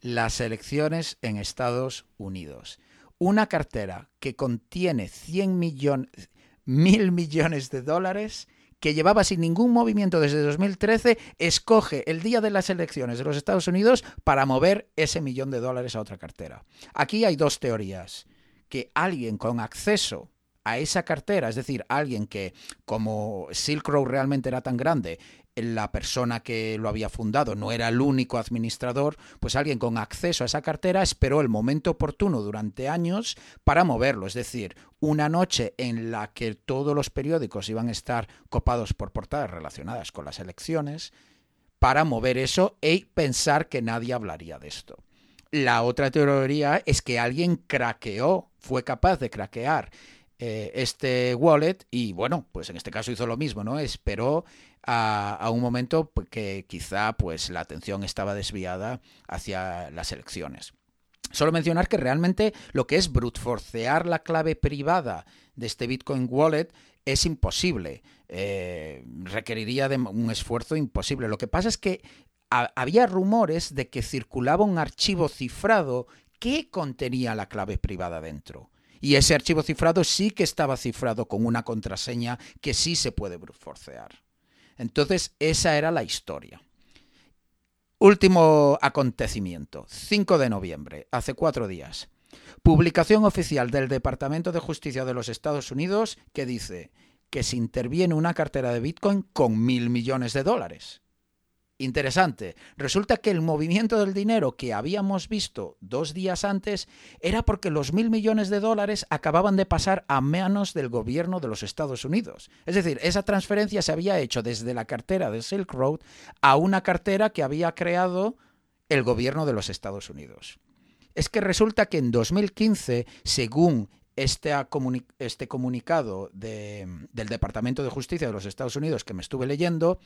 las elecciones en Estados Unidos. Una cartera que contiene 100 millones, mil millones de dólares que llevaba sin ningún movimiento desde 2013, escoge el día de las elecciones de los Estados Unidos para mover ese millón de dólares a otra cartera. Aquí hay dos teorías. Que alguien con acceso a esa cartera, es decir, alguien que como Silk Road realmente era tan grande, la persona que lo había fundado no era el único administrador, pues alguien con acceso a esa cartera esperó el momento oportuno durante años para moverlo. Es decir, una noche en la que todos los periódicos iban a estar copados por portadas relacionadas con las elecciones, para mover eso y pensar que nadie hablaría de esto. La otra teoría es que alguien craqueó, fue capaz de craquear eh, este wallet y bueno, pues en este caso hizo lo mismo, ¿no? Esperó a, un momento que quizá pues la atención estaba desviada hacia las elecciones. Solo mencionar que realmente lo que es brutforcear la clave privada de este Bitcoin Wallet es imposible. Eh, requeriría de un esfuerzo imposible. Lo que pasa es que había rumores de que circulaba un archivo cifrado que contenía la clave privada dentro. Y ese archivo cifrado sí que estaba cifrado con una contraseña que sí se puede brutforcear. Entonces, esa era la historia. Último acontecimiento, 5 de noviembre, hace cuatro días. Publicación oficial del Departamento de Justicia de los Estados Unidos que dice que se interviene una cartera de Bitcoin con mil millones de dólares. Interesante. Resulta que el movimiento del dinero que habíamos visto dos días antes era porque los mil millones de dólares acababan de pasar a manos del gobierno de los Estados Unidos. Es decir, esa transferencia se había hecho desde la cartera de Silk Road a una cartera que había creado el gobierno de los Estados Unidos. Es que resulta que en 2015, según este, este comunicado del Departamento de Justicia de los Estados Unidos que me estuve leyendo,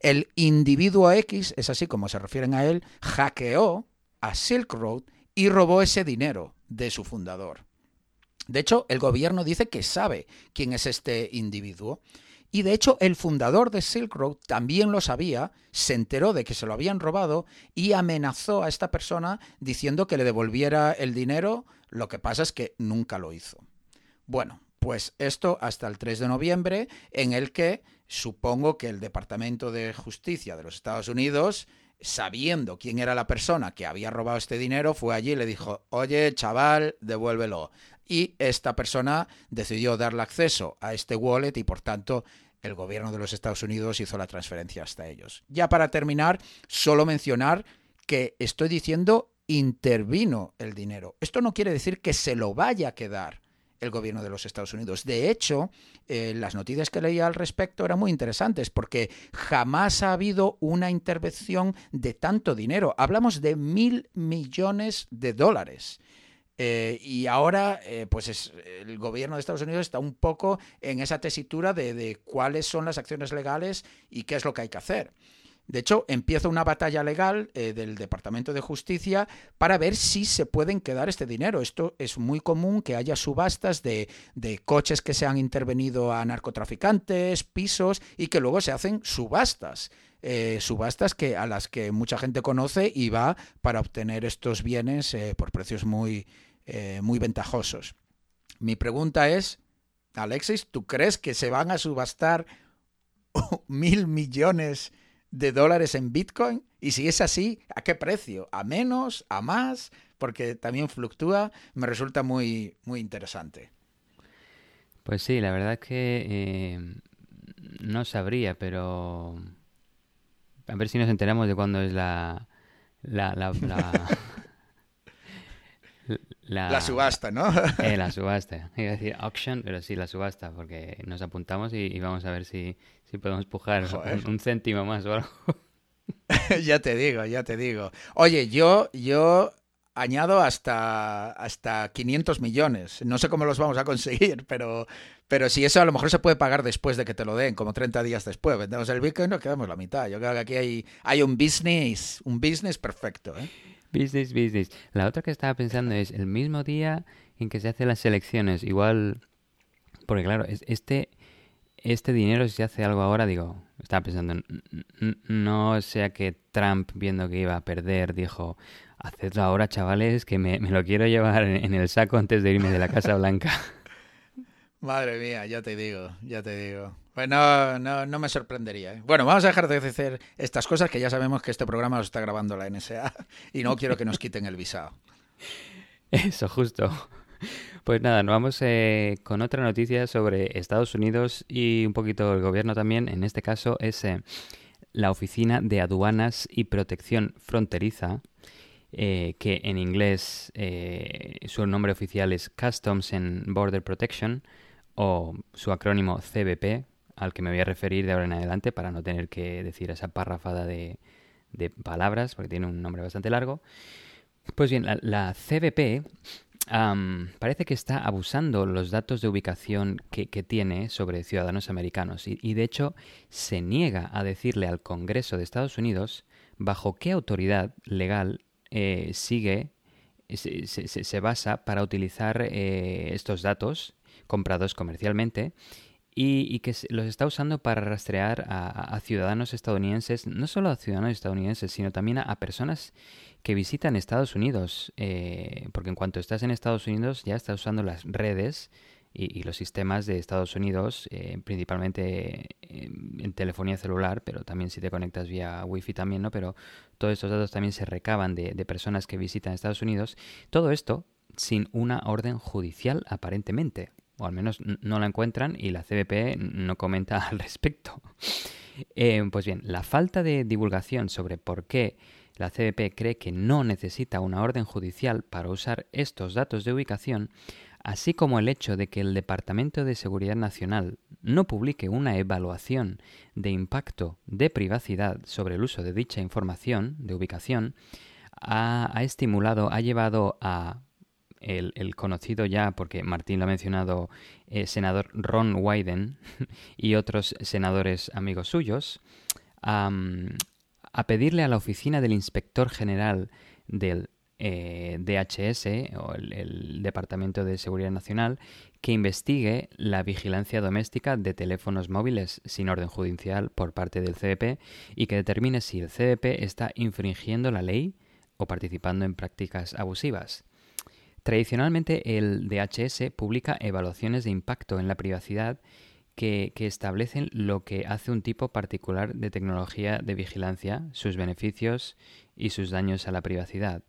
el individuo X, es así como se refieren a él, hackeó a Silk Road y robó ese dinero de su fundador. De hecho, el gobierno dice que sabe quién es este individuo. Y de hecho, el fundador de Silk Road también lo sabía, se enteró de que se lo habían robado y amenazó a esta persona diciendo que le devolviera el dinero lo que pasa es que nunca lo hizo. Bueno, pues esto hasta el 3 de noviembre, en el que supongo que el Departamento de Justicia de los Estados Unidos, sabiendo quién era la persona que había robado este dinero, fue allí y le dijo, oye, chaval, devuélvelo. Y esta persona decidió darle acceso a este wallet y por tanto el gobierno de los Estados Unidos hizo la transferencia hasta ellos. Ya para terminar, solo mencionar que estoy diciendo intervino el dinero. Esto no quiere decir que se lo vaya a quedar el gobierno de los Estados Unidos. De hecho, eh, las noticias que leía al respecto eran muy interesantes porque jamás ha habido una intervención de tanto dinero. Hablamos de mil millones de dólares. Eh, y ahora, eh, pues es, el gobierno de Estados Unidos está un poco en esa tesitura de cuáles son las acciones legales y qué es lo que hay que hacer. De hecho, empieza una batalla legal eh, del Departamento de Justicia para ver si se pueden quedar este dinero. Esto es muy común que haya subastas de, coches que se han intervenido a narcotraficantes, pisos y que luego se hacen subastas. Eh, subastas que a las que mucha gente conoce y va para obtener estos bienes eh, por precios muy, muy ventajosos. Mi pregunta es, Alexis, ¿tú crees que se van a subastar mil millones de dólares en Bitcoin? Y si es así, ¿a qué precio? ¿A menos? ¿A más? Porque también fluctúa. Me resulta muy, muy interesante. Pues sí, la verdad es que eh, no sabría, pero a ver si nos enteramos de cuándo es la la la, la, subasta, ¿no? Eh, la subasta. Iba a decir auction, pero sí, la subasta, porque nos apuntamos y, vamos a ver si, si podemos pujar un, un, céntimo más o algo. ya te digo, ya te digo. Oye, yo, yo añado hasta, hasta 500 millones. No sé cómo los vamos a conseguir, pero, pero si eso a lo mejor se puede pagar después de que te lo den, como 30 días después. Vendemos el Bitcoin y nos quedamos la mitad. Yo creo que aquí hay, hay un business, un business perfecto. ¿eh? Business, business. La otra que estaba pensando es el mismo día en que se hacen las elecciones. Igual, porque claro, este, este dinero si se hace algo ahora, digo, estaba pensando, no sea que Trump, viendo que iba a perder, dijo, hacedlo ahora, chavales, que me, lo quiero llevar en, el saco antes de irme de la Casa Blanca. Madre mía, ya te digo, ya te digo. Pues no, no, me sorprendería. ¿eh? Bueno, vamos a dejar de hacer estas cosas que ya sabemos que este programa lo está grabando la NSA y no quiero que nos quiten el visado. Eso, justo. Pues nada, nos vamos eh, con otra noticia sobre Estados Unidos y un poquito el gobierno también. En este caso es eh, la Oficina de Aduanas y Protección Fronteriza, eh, que en inglés su nombre oficial es Customs and Border Protection o su acrónimo CBP, al que me voy a referir de ahora en adelante para no tener que decir esa párrafada de, palabras, porque tiene un nombre bastante largo. Pues bien, la CBP parece que está abusando los datos de ubicación que, tiene sobre ciudadanos americanos y, de hecho se niega a decirle al Congreso de Estados Unidos bajo qué autoridad legal eh, sigue, se, se, basa para utilizar eh, estos datos comprados comercialmente y, que los está usando para rastrear a, ciudadanos estadounidenses, no solo a ciudadanos estadounidenses, sino también a personas que visitan Estados Unidos, eh, porque en cuanto estás en Estados Unidos ya estás usando las redes y, los sistemas de Estados Unidos, eh, principalmente en, telefonía celular, pero también si te conectas vía Wi-Fi también, ¿no? Pero todos estos datos también se recaban de, personas que visitan Estados Unidos. Todo esto sin una orden judicial aparentemente, o al menos no la encuentran y la CBP no comenta al respecto. Eh, pues bien, la falta de divulgación sobre por qué la CBP cree que no necesita una orden judicial para usar estos datos de ubicación, así como el hecho de que el Departamento de Seguridad Nacional no publique una evaluación de impacto de privacidad sobre el uso de dicha información de ubicación, ha, estimulado, ha llevado a el, conocido ya, porque Martín lo ha mencionado, eh, senador Ron Wyden y otros senadores amigos suyos, a pedirle a la oficina del inspector general del eh, DHS o el, Departamento de Seguridad Nacional que investigue la vigilancia doméstica de teléfonos móviles sin orden judicial por parte del CDP y que determine si el CDP está infringiendo la ley o participando en prácticas abusivas. Tradicionalmente el DHS publica evaluaciones de impacto en la privacidad que, establecen lo que hace un tipo particular de tecnología de vigilancia, sus beneficios y sus daños a la privacidad.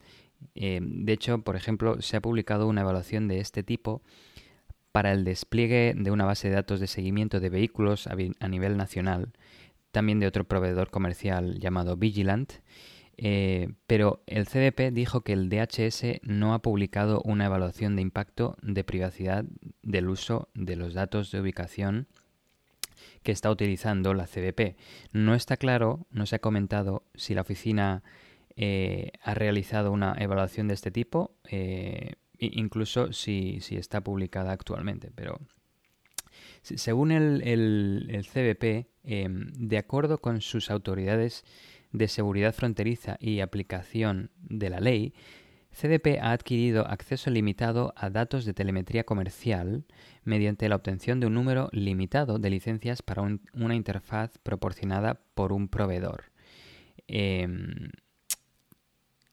Eh, de hecho, por ejemplo, se ha publicado una evaluación de este tipo para el despliegue de una base de datos de seguimiento de vehículos a, nivel nacional, también de otro proveedor comercial llamado Vigilant, eh, pero el CDP dijo que el DHS no ha publicado una evaluación de impacto de privacidad del uso de los datos de ubicación que está utilizando la CDP. No está claro, no se ha comentado si la oficina eh, ha realizado una evaluación de este tipo, eh, incluso si, está publicada actualmente, pero según el, el, CBP, em, de acuerdo con sus autoridades de seguridad fronteriza y aplicación de la ley, CDP ha adquirido acceso limitado a datos de telemetría comercial mediante la obtención de un número limitado de licencias para una interfaz proporcionada por un proveedor. Em,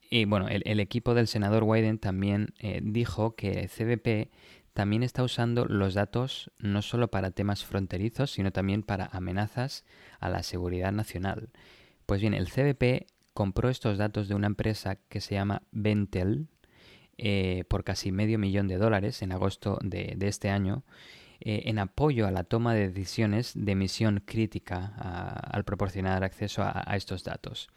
y bueno, el, equipo del senador Wyden también eh, dijo que CBP también está usando los datos no solo para temas fronterizos, sino también para amenazas a la seguridad nacional. Pues bien, el CBP compró estos datos de una empresa que se llama Ventel eh, por casi medio millón de dólares en agosto de, este año eh, en apoyo a la toma de decisiones de misión crítica al proporcionar acceso a, estos datos.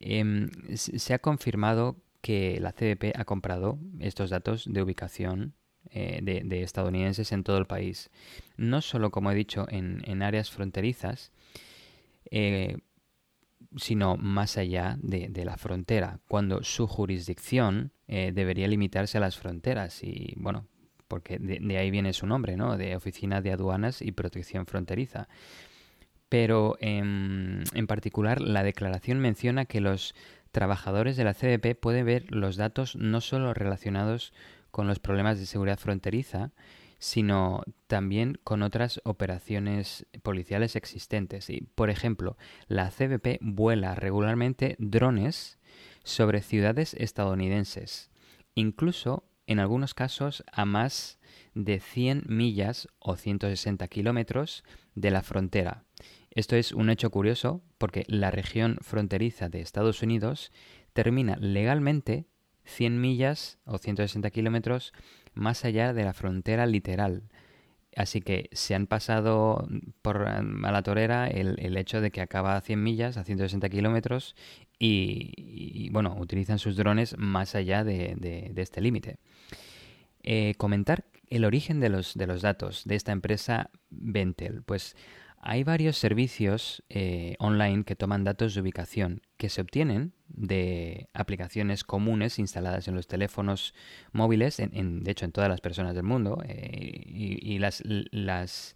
Em, se ha confirmado que la CBP ha comprado estos datos de ubicación eh, de, estadounidenses en todo el país. No solo, como he dicho, en, áreas fronterizas, sino más allá de, la frontera, cuando su jurisdicción eh, debería limitarse a las fronteras y, bueno, porque de, ahí viene su nombre, ¿no? De Oficina de Aduanas y Protección Fronteriza. Pero en, en particular la declaración menciona que los trabajadores de la CBP pueden ver los datos no solo relacionados con los problemas de seguridad fronteriza, sino también con otras operaciones policiales existentes. Y, por ejemplo, la CBP vuela regularmente drones sobre ciudades estadounidenses, incluso en algunos casos a más de 100 millas o 160 kilómetros de la frontera. Esto es un hecho curioso porque la región fronteriza de Estados Unidos termina legalmente 100 millas o 160 kilómetros más allá de la frontera literal. Así que se han pasado por a la torera el, hecho de que acaba a 100 millas, a 160 kilómetros, y, bueno, utilizan sus drones más allá de, este límite. Eh, comentar el origen de los, de los datos de esta empresa Ventel. Pues hay varios servicios eh, online que toman datos de ubicación que se obtienen de aplicaciones comunes instaladas en los teléfonos móviles, en, de hecho en todas las personas del mundo, eh, y, las, las,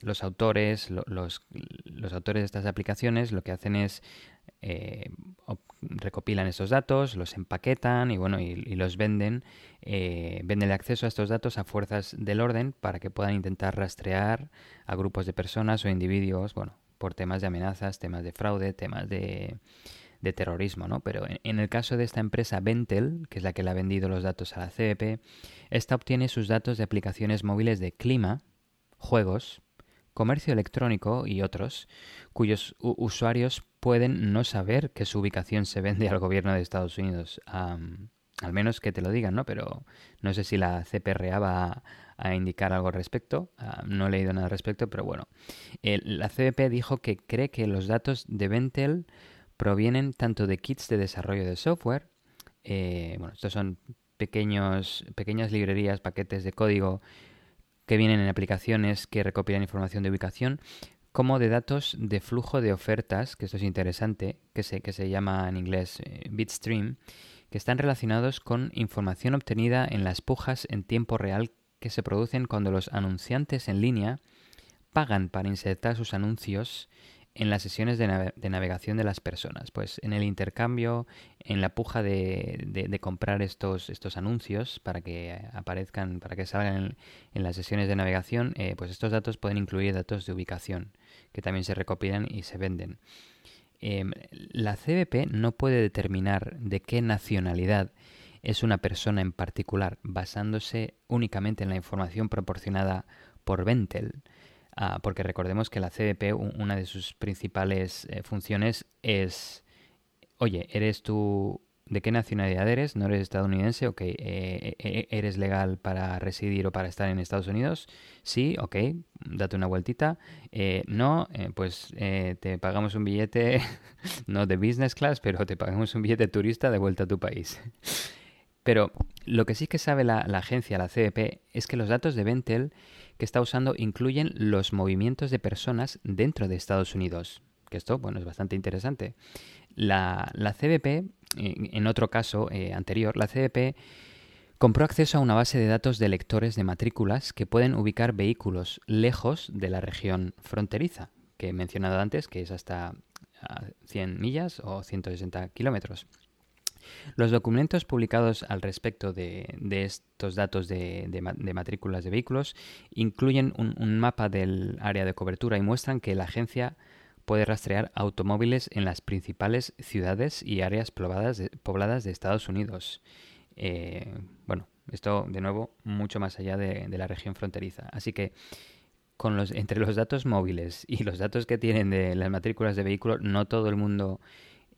los autores, los, los autores de estas aplicaciones lo que hacen es eh, recopilan estos datos, los empaquetan y bueno y, los venden, eh, venden el acceso a estos datos a fuerzas del orden para que puedan intentar rastrear a grupos de personas o individuos, bueno, por temas de amenazas, temas de fraude, temas de, terrorismo, ¿no? Pero en, el caso de esta empresa Ventel, que es la que le ha vendido los datos a la CBP, esta obtiene sus datos de aplicaciones móviles de clima, juegos, comercio electrónico y otros, cuyos usuarios pueden no saber que su ubicación se vende al gobierno de Estados Unidos. al menos que te lo digan, ¿no? Pero no sé si la CPRA va a, indicar algo al respecto. no he leído nada al respecto, pero bueno. la CBP dijo que cree que los datos de Ventel provienen tanto de kits de desarrollo de software, eh, bueno, estos son pequeños, pequeñas librerías, paquetes de código que vienen en aplicaciones que recopilan información de ubicación, como de datos de flujo de ofertas, que esto es interesante, que se, que se llama en inglés eh, bitstream, que están relacionados con información obtenida en las pujas en tiempo real que se producen cuando los anunciantes en línea pagan para insertar sus anuncios en las sesiones de, navegación de las personas. Pues en el intercambio, en la puja de, comprar estos, estos anuncios para que aparezcan, para que salgan en, las sesiones de navegación, eh, pues estos datos pueden incluir datos de ubicación que también se recopilan y se venden. Em, la CBP no puede determinar de qué nacionalidad es una persona en particular basándose únicamente en la información proporcionada por Ventel. Ah, porque recordemos que la CDP, una de sus principales eh, funciones es, oye, ¿eres tú de qué nacionalidad eres? ¿No eres estadounidense? Ok, eh, eh, ¿eres legal para residir o para estar en Estados Unidos? Sí, ok, date una vueltita. no, pues te pagamos un billete, no de business class, pero te pagamos un billete turista de vuelta a tu país. Pero lo que sí que sabe la, la agencia, la CDP, es que los datos de Ventel que está usando incluyen los movimientos de personas dentro de Estados Unidos. Que esto, bueno, es bastante interesante. La, la CBP, en otro caso eh, anterior, la CBP compró acceso a una base de datos de lectores de matrículas que pueden ubicar vehículos lejos de la región fronteriza, que he mencionado antes, que es hasta 100 millas o 160 kilómetros. Los documentos publicados al respecto de, estos datos de, matrículas de vehículos incluyen un, mapa del área de cobertura y muestran que la agencia puede rastrear automóviles en las principales ciudades y áreas pobladas de, Estados Unidos. Eh, bueno, Esto, de nuevo, mucho más allá de, la región fronteriza. Así que con los, entre los datos móviles y los datos que tienen de las matrículas de vehículos, no todo el mundo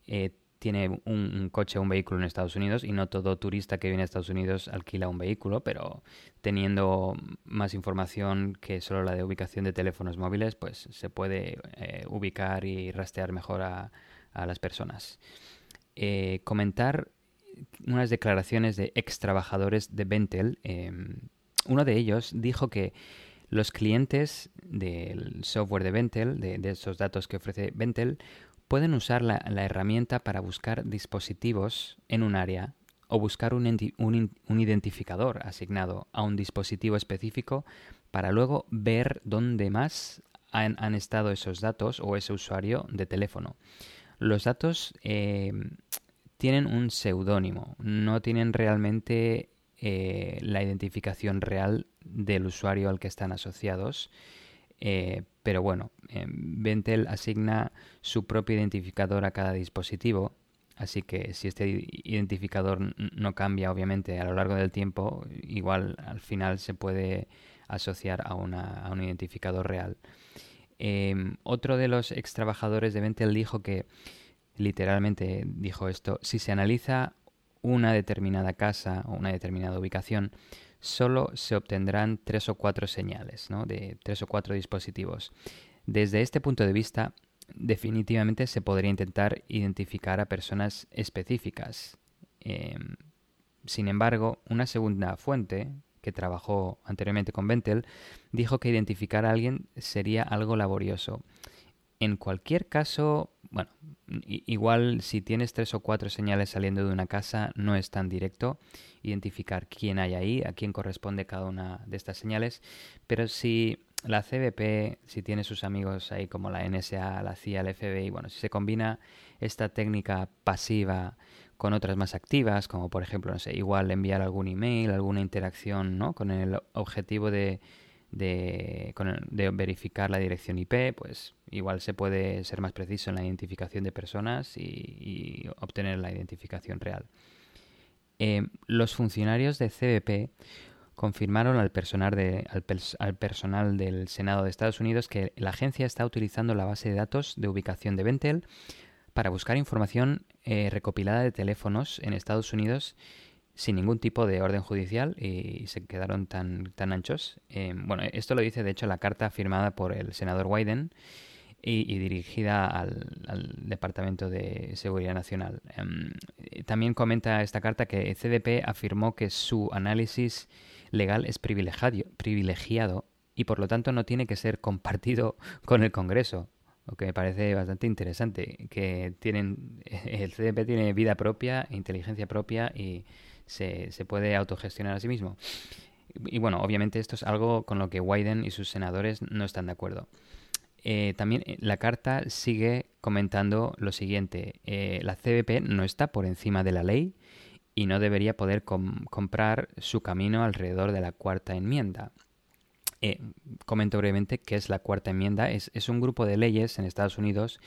eh, tiene un, coche o un vehículo en Estados Unidos y no todo turista que viene a Estados Unidos alquila un vehículo, pero teniendo más información que solo la de ubicación de teléfonos móviles, pues se puede eh, ubicar y rastrear mejor a, las personas. Eh, comentar unas declaraciones de ex trabajadores de Bentel. Em, uno de ellos dijo que los clientes del software de Bentel, de, de esos datos que ofrece Bentel, pueden usar la, herramienta para buscar dispositivos en un área o buscar un, identificador asignado a un dispositivo específico para luego ver dónde más han, estado esos datos o ese usuario de teléfono. Los datos eh, tienen un seudónimo, no tienen realmente eh, la identificación real del usuario al que están asociados eh, pero bueno, eh, Ventel asigna su propio identificador a cada dispositivo, así que si este identificador no cambia obviamente a lo largo del tiempo, igual al final se puede asociar a, un identificador real. Em, otro de los ex trabajadores de Ventel dijo que, literalmente dijo esto, si se analiza una determinada casa o una determinada ubicación, solo se obtendrán tres o cuatro señales, ¿no? de tres o cuatro dispositivos. Desde este punto de vista, definitivamente se podría intentar identificar a personas específicas. Em, sin embargo, una segunda fuente, que trabajó anteriormente con Ventel, dijo que identificar a alguien sería algo laborioso. En cualquier caso, bueno, igual si tienes tres o cuatro señales saliendo de una casa, no es tan directo identificar quién hay ahí, a quién corresponde cada una de estas señales, pero si la CBP, si tiene sus amigos ahí como la NSA, la CIA, el FBI, bueno, si se combina esta técnica pasiva con otras más activas, como por ejemplo, no sé, igual enviar algún email, alguna interacción, ¿no? Con el objetivo de de, verificar la dirección IP, pues igual se puede ser más preciso en la identificación de personas y, obtener la identificación real. Eh, los funcionarios de CBP confirmaron al personal, de, al, personal del Senado de Estados Unidos que la agencia está utilizando la base de datos de ubicación de Ventel para buscar información eh, recopilada de teléfonos en Estados Unidos sin ningún tipo de orden judicial y se quedaron tan, tan anchos. Eh, bueno, esto lo dice de hecho la carta firmada por el senador Wyden y, dirigida al, Departamento de Seguridad Nacional. Em, también comenta esta carta que CDP afirmó que su análisis legal es privilegiado, privilegiado y por lo tanto no tiene que ser compartido con el Congreso lo que me parece bastante interesante, que tienen el CDP tiene vida propia, inteligencia propia y se, puede autogestionar a sí mismo. Y, bueno, obviamente esto es algo con lo que Wyden y sus senadores no están de acuerdo. Eh, también eh, la carta sigue comentando lo siguiente. Eh, la CBP no está por encima de la ley y no debería poder comprar su camino alrededor de la cuarta enmienda. comento brevemente qué es la cuarta enmienda. Es, es, un grupo de leyes en Estados Unidos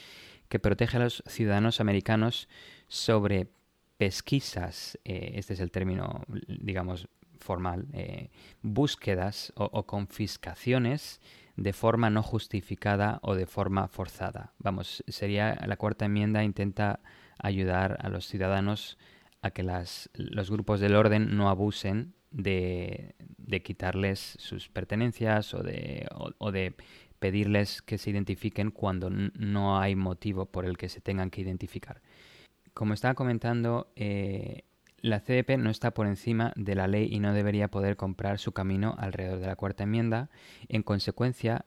que protege a los ciudadanos americanos sobre pesquisas, eh, este es el término, digamos, formal, eh, búsquedas o, confiscaciones de forma no justificada o de forma forzada. Vamos, sería la cuarta enmienda intenta ayudar a los ciudadanos a que las, los grupos del orden no abusen de, de quitarles sus pertenencias o de, o de pedirles que se identifiquen cuando no hay motivo por el que se tengan que identificar como estaba comentando, eh, la CDP no está por encima de la ley y no debería poder comprar su camino alrededor de la cuarta enmienda. En consecuencia,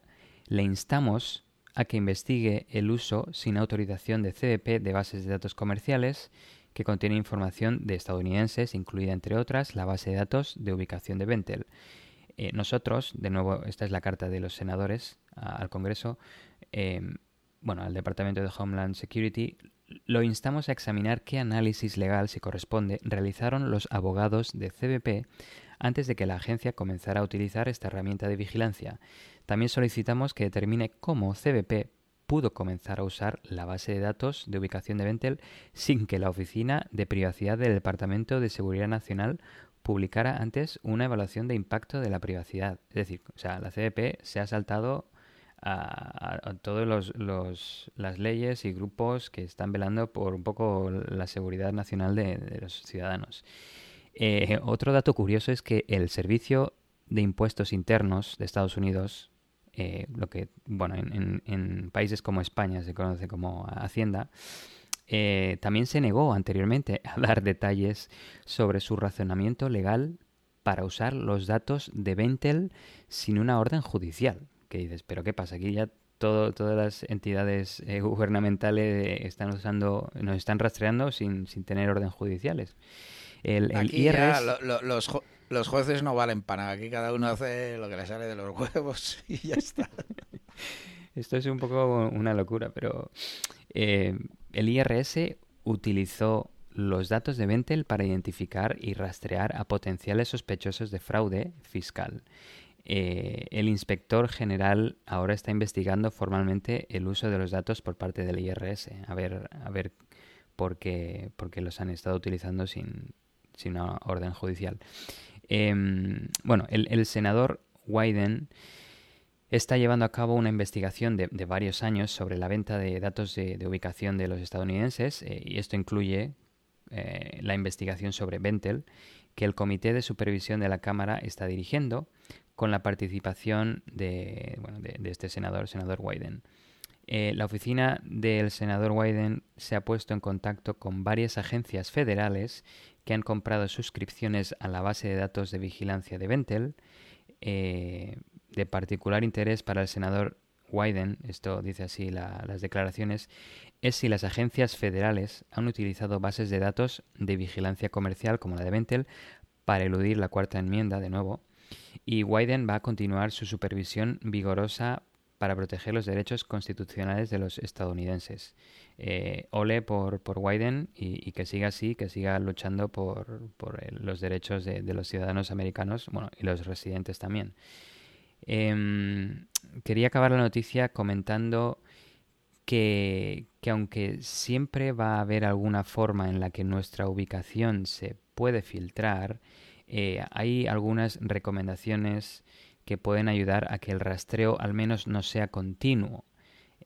le instamos a que investigue el uso sin autorización de CDP de bases de datos comerciales que contiene información de estadounidenses, incluida entre otras la base de datos de ubicación de Ventel. Eh, nosotros, de nuevo, esta es la carta de los senadores al Congreso, eh, bueno, al Departamento de Homeland Security, lo instamos a examinar qué análisis legal, si corresponde, realizaron los abogados de CBP antes de que la agencia comenzara a utilizar esta herramienta de vigilancia. También solicitamos que determine cómo CBP pudo comenzar a usar la base de datos de ubicación de Ventel sin que la Oficina de Privacidad del Departamento de Seguridad Nacional publicara antes una evaluación de impacto de la privacidad. Es decir, o sea, la CDP se ha saltado a, a, todas los, las leyes y grupos que están velando por un poco la seguridad nacional de, los ciudadanos. Eh, otro dato curioso es que el Servicio de Impuestos Internos de Estados Unidos, eh, lo que, bueno, en, países como España se conoce como Hacienda, eh, también se negó anteriormente a dar detalles sobre su razonamiento legal para usar los datos de Ventel sin una orden judicial. Que dices, pero ¿qué pasa? Aquí ya todo, todas las entidades eh, gubernamentales están usando, nos están rastreando sin, sin tener orden judiciales. El, IRS... los, los jueces no valen para nada. Aquí cada uno hace lo que le sale de los huevos y ya está. Esto es un poco una locura, pero eh, el IRS utilizó los datos de Ventel para identificar y rastrear a potenciales sospechosos de fraude fiscal. Eh, el inspector general ahora está investigando formalmente el uso de los datos por parte del IRS, a ver, a ver por, qué, por qué los han estado utilizando sin, sin una orden judicial. Em, bueno, el, senador Wyden está llevando a cabo una investigación de, varios años sobre la venta de datos de, ubicación de los estadounidenses eh, y esto incluye eh, la investigación sobre Ventel que el Comité de Supervisión de la Cámara está dirigiendo con la participación de, este senador, senador Wyden. Eh, la oficina del senador Wyden se ha puesto en contacto con varias agencias federales que han comprado suscripciones a la base de datos de vigilancia de Ventel. Eh, de particular interés para el senador Wyden, esto dice así las declaraciones, es si las agencias federales han utilizado bases de datos de vigilancia comercial como la de Ventel para eludir la cuarta enmienda de nuevo. Y Wyden va a continuar su supervisión vigorosa para proteger los derechos constitucionales de los estadounidenses. Eh, ole por, por Wyden y, que siga así, que siga luchando por, los derechos de, los ciudadanos americanos bueno, y los residentes también. Em, quería acabar la noticia comentando que, que, aunque siempre va a haber alguna forma en la que nuestra ubicación se puede filtrar, eh, hay algunas recomendaciones que pueden ayudar a que el rastreo al menos no sea continuo.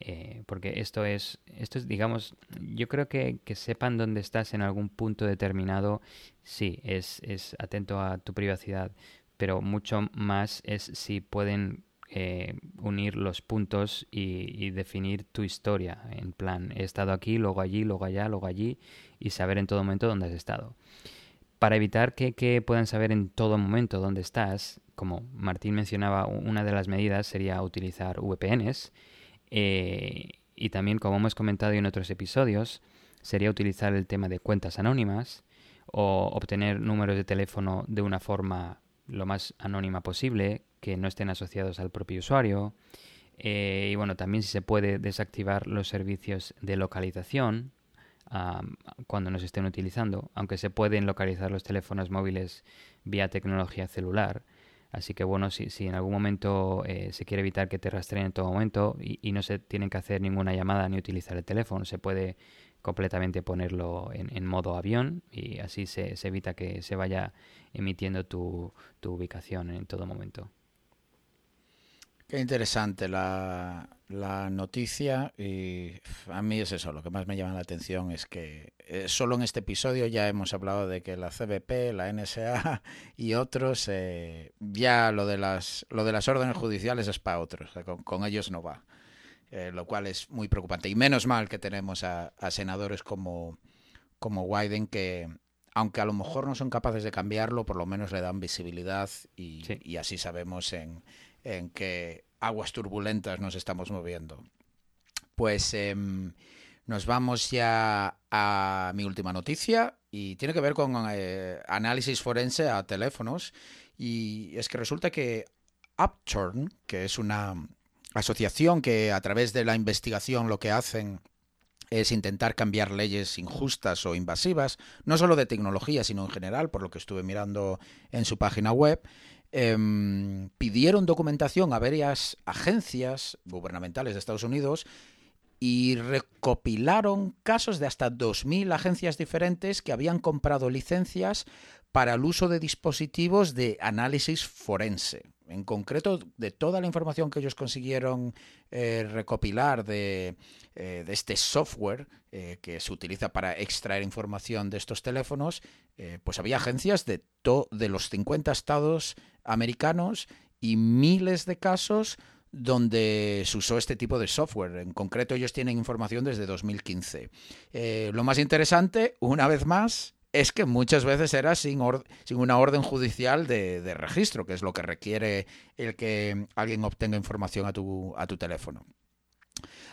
Eh, porque esto es, esto es, digamos, yo creo que, que sepan dónde estás en algún punto determinado, sí, es, es atento a tu privacidad, pero mucho más es si pueden eh, unir los puntos y, definir tu historia. En plan, he estado aquí, luego allí, luego allá, luego allí, y saber en todo momento dónde has estado. Para evitar que, puedan saber en todo momento dónde estás, como Martín mencionaba, una de las medidas sería utilizar VPNs. Eh, y también, como hemos comentado en otros episodios, sería utilizar el tema de cuentas anónimas o obtener números de teléfono de una forma lo más anónima posible, que no estén asociados al propio usuario. Eh, y bueno, también si se puede desactivar los servicios de localización cuando nos estén utilizando, aunque se pueden localizar los teléfonos móviles vía tecnología celular. Así que bueno, si, en algún momento eh, se quiere evitar que te rastreen en todo momento y, no se tienen que hacer ninguna llamada ni utilizar el teléfono, se puede completamente ponerlo en, modo avión y así se, evita que se vaya emitiendo tu ubicación en todo momento. Qué interesante la, la, noticia y a mí es eso, lo que más me llama la atención es que eh, solo en este episodio ya hemos hablado de que la CBP, la NSA y otros, eh, ya lo de, las, lo de las órdenes judiciales es para otros, con, ellos no va, eh, lo cual es muy preocupante. Y menos mal que tenemos a, senadores como, como Wyden que, aunque a lo mejor no son capaces de cambiarlo, por lo menos le dan visibilidad y, y así sabemos en en qué aguas turbulentas nos estamos moviendo. Pues em, nos vamos ya a mi última noticia y tiene que ver con eh, análisis forense a teléfonos y es que resulta que Upturn, que es una asociación que a través de la investigación lo que hacen es intentar cambiar leyes injustas o invasivas, no solo de tecnología, sino en general, por lo que estuve mirando en su página web, Em, pidieron documentación a varias agencias gubernamentales de Estados Unidos y recopilaron casos de hasta 2.000 agencias diferentes que habían comprado licencias para el uso de dispositivos de análisis forense. En concreto, de toda la información que ellos consiguieron eh, recopilar de, eh, de, este software eh, que se utiliza para extraer información de estos teléfonos, pues había agencias de, de los 50 estados americanos y miles de casos donde se usó este tipo de software. En concreto, ellos tienen información desde 2015. lo más interesante, una vez más, es que muchas veces era sin, sin una orden judicial de, de, registro, que es lo que requiere el que alguien obtenga información a tu, a tu teléfono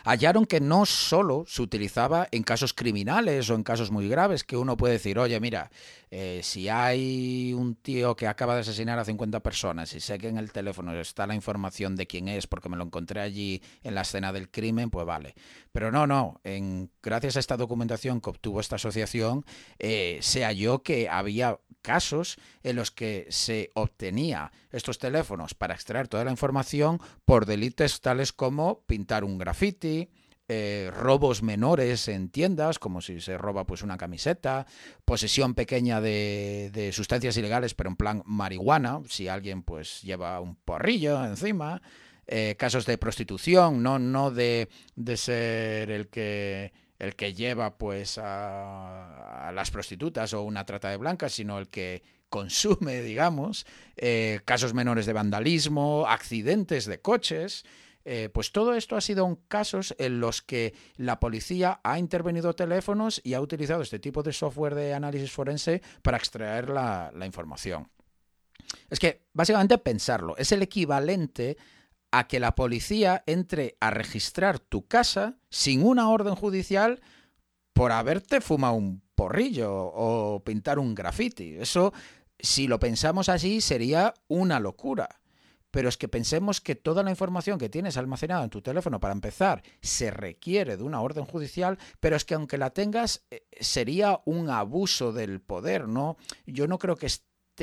hallaron que no solo se utilizaba en casos criminales o en casos muy graves, que uno puede decir, oye, mira, eh, si hay un tío que acaba de asesinar a 50 personas y sé que en el teléfono está la información de quién es porque me lo encontré allí en la escena del crimen, pues vale. Pero no, no, en, gracias a esta documentación que obtuvo esta asociación, eh, se halló que había casos en los que se obtenía estos teléfonos para extraer toda la información por delitos tales como pintar un graffiti, eh, robos menores en tiendas, como si se roba pues una camiseta, posesión pequeña de, de, sustancias ilegales, pero en plan marihuana, si alguien pues lleva un porrillo encima, eh, casos de prostitución, no, no de, de ser el que el que lleva pues a, a, las prostitutas o una trata de blancas, sino el que consume, digamos, eh, casos menores de vandalismo, accidentes de coches. Eh, pues todo esto ha sido casos en los que la policía ha intervenido teléfonos y ha utilizado este tipo de software de análisis forense para extraer la, la información. Es que, básicamente, pensarlo, es el equivalente a que la policía entre a registrar tu casa sin una orden judicial por haberte fumado un porrillo o pintar un graffiti. Eso, si lo pensamos así, sería una locura. Pero es que pensemos que toda la información que tienes almacenada en tu teléfono para empezar se requiere de una orden judicial, pero es que aunque la tengas eh, sería un abuso del poder, ¿no? Yo no creo que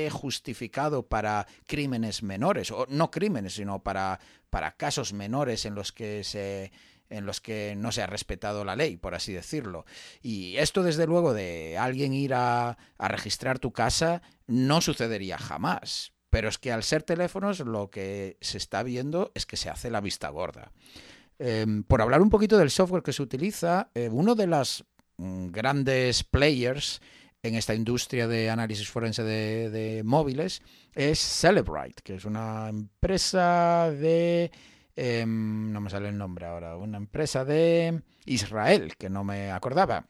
justificado para crímenes menores, o no crímenes, sino para, para casos menores en los que se en los que no se ha respetado la ley, por así decirlo. Y esto, desde luego, de alguien ir a, a registrar tu casa, no sucedería jamás. Pero es que al ser teléfonos, lo que se está viendo es que se hace la vista gorda. Eh, por hablar un poquito del software que se utiliza, eh, uno de las mm, grandes players en esta industria de análisis forense de, móviles es Celebrite, que es una empresa de... Eh, no me sale el nombre ahora, una empresa de Israel, que no me acordaba.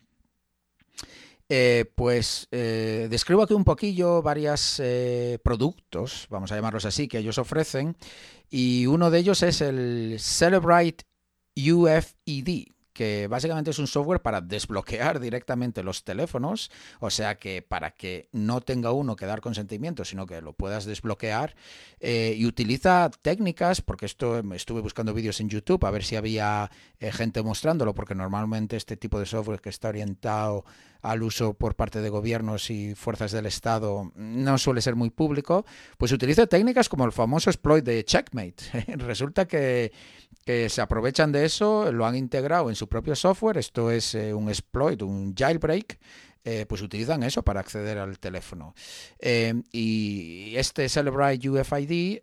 Eh, pues eh, describo aquí un poquillo varios eh, productos, vamos a llamarlos así, que ellos ofrecen, y uno de ellos es el Celebrite UFED, que básicamente es un software para desbloquear directamente los teléfonos, o sea que para que no tenga uno que dar consentimiento, sino que lo puedas desbloquear, eh, y utiliza técnicas, porque esto estuve buscando vídeos en YouTube a ver si había eh, gente mostrándolo, porque normalmente este tipo de software que está orientado al uso por parte de gobiernos y fuerzas del Estado no suele ser muy público, pues utiliza técnicas como el famoso exploit de Checkmate. Resulta que que se aprovechan de eso, lo han integrado en su propio software, esto es eh, un exploit, un jailbreak, eh, pues utilizan eso para acceder al teléfono. Eh, y este Celebrite UFID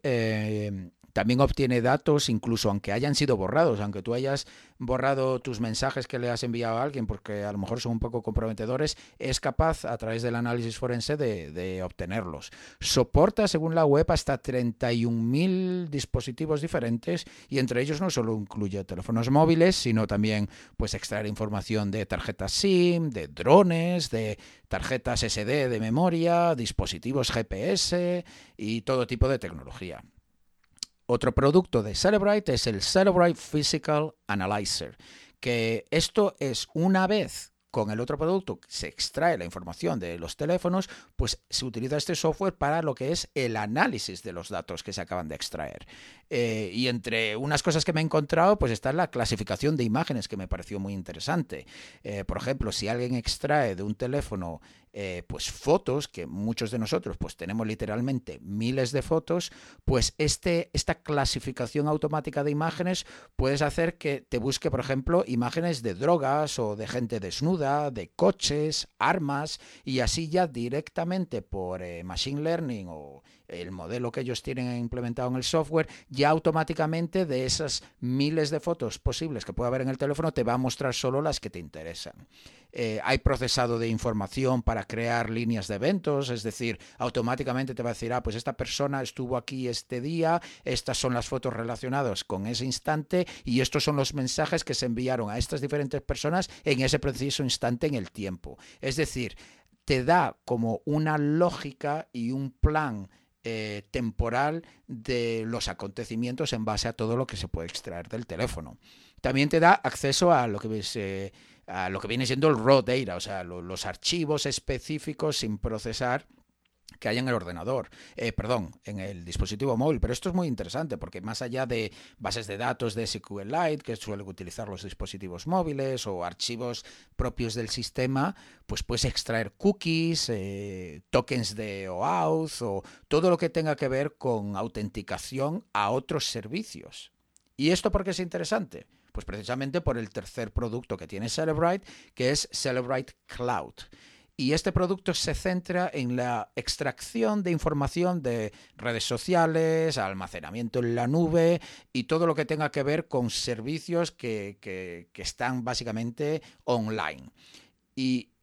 también obtiene datos, incluso aunque hayan sido borrados, aunque tú hayas borrado tus mensajes que le has enviado a alguien porque a lo mejor son un poco comprometedores, es capaz a través del análisis forense de, obtenerlos. Soporta, según la web, hasta 31.000 dispositivos diferentes y entre ellos no solo incluye teléfonos móviles, sino también pues extraer información de tarjetas SIM, de drones, de tarjetas SD de memoria, dispositivos GPS y todo tipo de tecnología. Otro producto de Celebrite es el Celebrite Physical Analyzer, que esto es una vez con el otro producto se extrae la información de los teléfonos, pues se utiliza este software para lo que es el análisis de los datos que se acaban de extraer. Eh, y entre unas cosas que me he encontrado, pues está la clasificación de imágenes, que me pareció muy interesante. Eh, por ejemplo, si alguien extrae de un teléfono eh, pues fotos, que muchos de nosotros pues tenemos literalmente miles de fotos, pues este, esta clasificación automática de imágenes puedes hacer que te busque, por ejemplo, imágenes de drogas o de gente desnuda, de coches, armas, y así ya directamente por eh, Machine Learning o el modelo que ellos tienen implementado en el software, ya automáticamente de esas miles de fotos posibles que puede haber en el teléfono, te va a mostrar solo las que te interesan. Eh, hay procesado de información para crear líneas de eventos, es decir, automáticamente te va a decir, ah, pues esta persona estuvo aquí este día, estas son las fotos relacionadas con ese instante y estos son los mensajes que se enviaron a estas diferentes personas en ese preciso instante en el tiempo. Es decir, te da como una lógica y un plan eh, temporal de los acontecimientos en base a todo lo que se puede extraer del teléfono. También te da acceso a lo que eh, a lo que viene siendo el raw data, o sea, los archivos específicos sin procesar que hay en el ordenador, eh, perdón, en el dispositivo móvil. Pero esto es muy interesante porque más allá de bases de datos de SQLite que suelen utilizar los dispositivos móviles o archivos propios del sistema, pues puedes extraer cookies, eh, tokens de OAuth o todo lo que tenga que ver con autenticación a otros servicios. ¿Y esto por qué es interesante? Pues precisamente por el tercer producto que tiene Celebrite, que es Celebrite Cloud. Y este producto se centra en la extracción de información de redes sociales, almacenamiento en la nube y todo lo que tenga que ver con servicios que, que, que están básicamente online.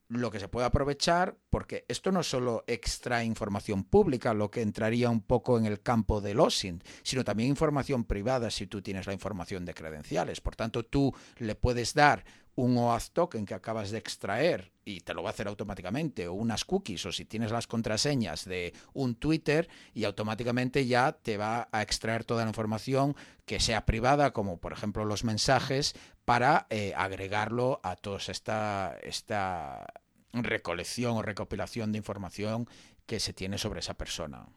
Lo que se puede aprovechar, porque esto no solo extrae información pública, lo que entraría un poco en el campo del OSINT, sino también información privada si tú tienes la información de credenciales. Por tanto, tú le puedes dar un OAuth token que acabas de extraer y te lo va a hacer automáticamente, o unas cookies, o si tienes las contraseñas de un Twitter y automáticamente ya te va a extraer toda la información que sea privada, como por ejemplo los mensajes, para eh, agregarlo a toda esta, esta recolección o recopilación de información que se tiene sobre esa persona.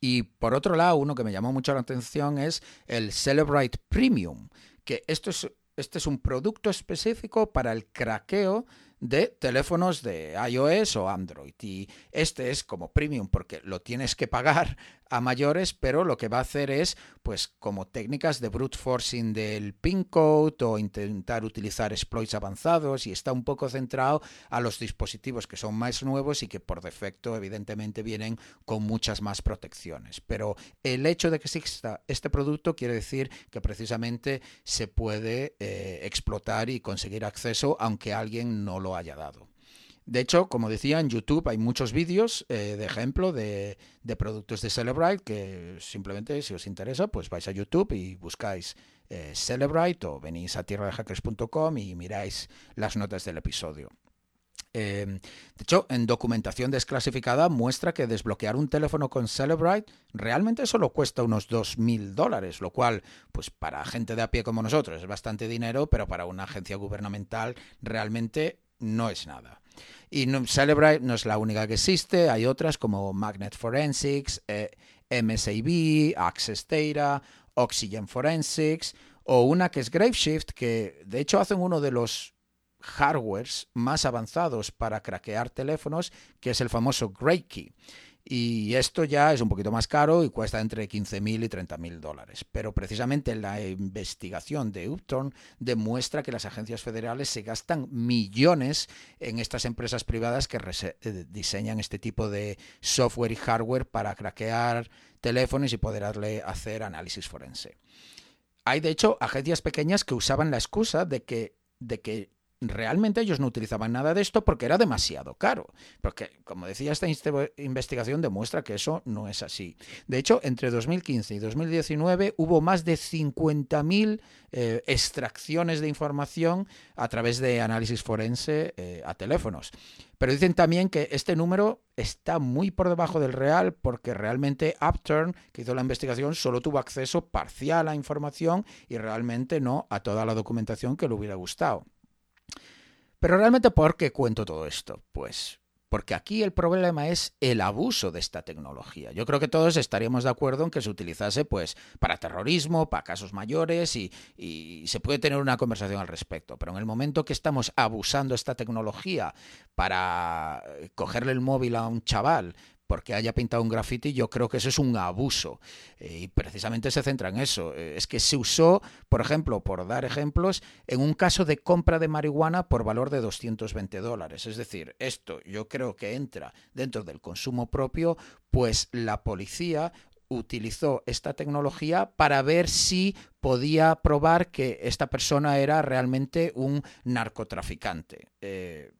Y por otro lado, uno que me llamó mucho la atención es el Celebrite Premium, que esto es este es un producto específico para el craqueo de teléfonos de iOS o Android. Y este es como premium porque lo tienes que pagar a mayores, pero lo que va a hacer es, pues, como técnicas de brute forcing del pin code o intentar utilizar exploits avanzados y está un poco centrado a los dispositivos que son más nuevos y que por defecto, evidentemente, vienen con muchas más protecciones. Pero el hecho de que exista este producto quiere decir que precisamente se puede eh, explotar y conseguir acceso aunque alguien no lo haya dado. De hecho, como decía, en YouTube hay muchos vídeos eh, de ejemplo de, productos de Celebrite que simplemente, si os interesa, pues vais a YouTube y buscáis eh, Celebrite o venís a tierradehackers.com y miráis las notas del episodio. Em, de hecho, en documentación desclasificada muestra que desbloquear un teléfono con Celebrite realmente solo cuesta unos 2.000 dólares, lo cual, pues para gente de a pie como nosotros es bastante dinero, pero para una agencia gubernamental realmente no es nada. Y Celebrite no es la única que existe, hay otras como Magnet Forensics, eh, MSAB, Access Data, Oxygen Forensics, o una que es Graveshift, que de hecho hacen uno de los hardwares más avanzados para craquear teléfonos, que es el famoso Key. Y esto ya es un poquito más caro y cuesta entre 15.000 y 30.000 dólares. Pero precisamente la investigación de Upton demuestra que las agencias federales se gastan millones en estas empresas privadas que eh, diseñan este tipo de software y hardware para craquear teléfonos y poder hacer análisis forense. Hay de hecho agencias pequeñas que usaban la excusa de que, de que realmente ellos no utilizaban nada de esto porque era demasiado caro. Porque, como decía, esta investigación demuestra que eso no es así. De hecho, entre 2015 y 2019 hubo más de 50.000 eh, extracciones de información a través de análisis forense eh, a teléfonos. Pero dicen también que este número está muy por debajo del real porque realmente Upturn, que hizo la investigación, solo tuvo acceso parcial a información y realmente no a toda la documentación que le hubiera gustado. Pero realmente, ¿por qué cuento todo esto? Pues porque aquí el problema es el abuso de esta tecnología. Yo creo que todos estaríamos de acuerdo en que se utilizase pues para terrorismo, para casos mayores y, y se puede tener una conversación al respecto, pero en el momento que estamos abusando esta tecnología para cogerle el móvil a un chaval, porque haya pintado un graffiti, yo creo que eso es un abuso. Eh, y precisamente se centra en eso. Eh, es que se usó, por ejemplo, por dar ejemplos, en un caso de compra de marihuana por valor de 220 dólares. Es decir, esto yo creo que entra dentro del consumo propio, pues la policía utilizó esta tecnología para ver si podía probar que esta persona era realmente un narcotraficante. Eh,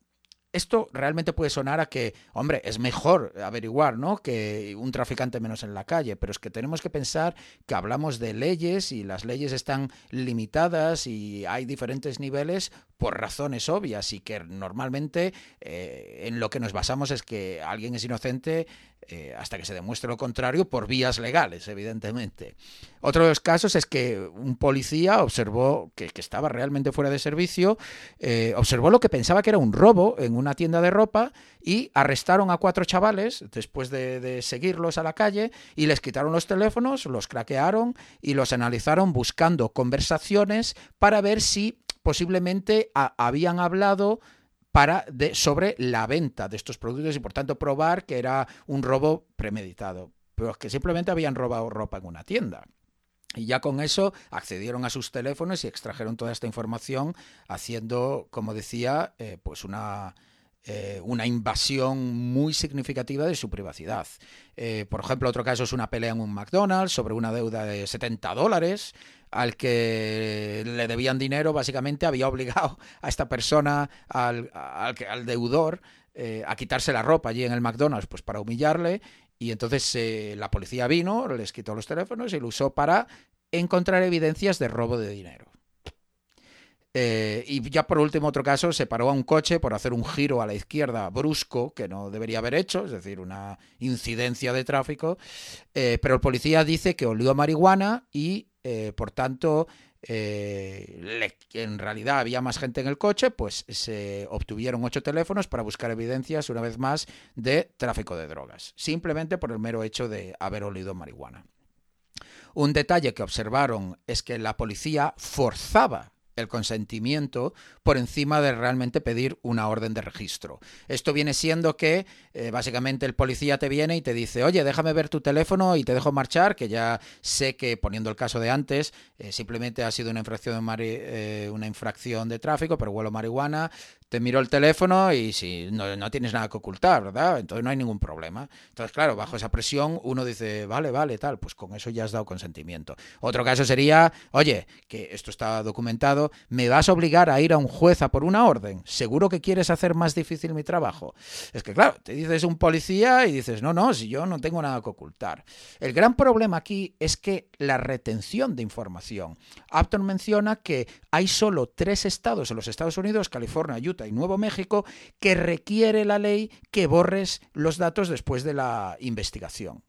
esto realmente puede sonar a que, hombre, es mejor averiguar, ¿no? Que un traficante menos en la calle, pero es que tenemos que pensar que hablamos de leyes y las leyes están limitadas y hay diferentes niveles por razones obvias y que normalmente eh, en lo que nos basamos es que alguien es inocente eh, hasta que se demuestre lo contrario por vías legales, evidentemente. Otro de los casos es que un policía observó que, estaba realmente fuera de servicio, eh, observó lo que pensaba que era un robo en una tienda de ropa y arrestaron a cuatro chavales después de, de seguirlos a la calle y les quitaron los teléfonos, los craquearon y los analizaron buscando conversaciones para ver si posiblemente habían hablado sobre la venta de estos productos y por tanto probar que era un robo premeditado, pero que simplemente habían robado ropa en una tienda. Y ya con eso accedieron a sus teléfonos y extrajeron toda esta información, haciendo, como decía, eh, pues una, eh, una invasión muy significativa de su privacidad. Eh, por ejemplo, otro caso es una pelea en un McDonald's sobre una deuda de 70 dólares al que le debían dinero, básicamente había obligado a esta persona, al, al, deudor, eh, a quitarse la ropa allí en el McDonald's, pues para humillarle. Y entonces eh, la policía vino, les quitó los teléfonos y lo usó para encontrar evidencias de robo de dinero. Eh, y ya por último, otro caso, se paró a un coche por hacer un giro a la izquierda brusco que no debería haber hecho, es decir, una incidencia de tráfico, pero el policía dice que olió marihuana y eh, por tanto, eh, en realidad había más gente en el coche, pues se obtuvieron ocho teléfonos para buscar evidencias, una vez más, de tráfico de drogas, simplemente por el mero hecho de haber olido marihuana. Un detalle que observaron es que la policía forzaba el consentimiento por encima de realmente pedir una orden de registro. Esto viene siendo que eh, básicamente el policía te viene y te dice, oye, déjame ver tu teléfono y te dejo marchar, que ya sé que, poniendo el caso de antes, eh, simplemente ha sido una infracción, de eh, una infracción de tráfico, pero huelo marihuana, te miro el teléfono y si no, no, tienes nada que ocultar, ¿verdad? Entonces no hay ningún problema. Entonces, claro, bajo esa presión uno dice, vale, vale, tal, pues con eso ya has dado consentimiento. Otro caso sería, oye, que esto está documentado, me vas a obligar a ir a un juez a por una orden. ¿Seguro que quieres hacer más difícil mi trabajo? Es que, claro, te dices un policía y dices, no, no, si yo no tengo nada que ocultar. El gran problema aquí es que la retención de información. Upton menciona que hay solo tres estados en los Estados Unidos, California, Utah y Nuevo México, que requiere la ley que borres los datos después de la investigación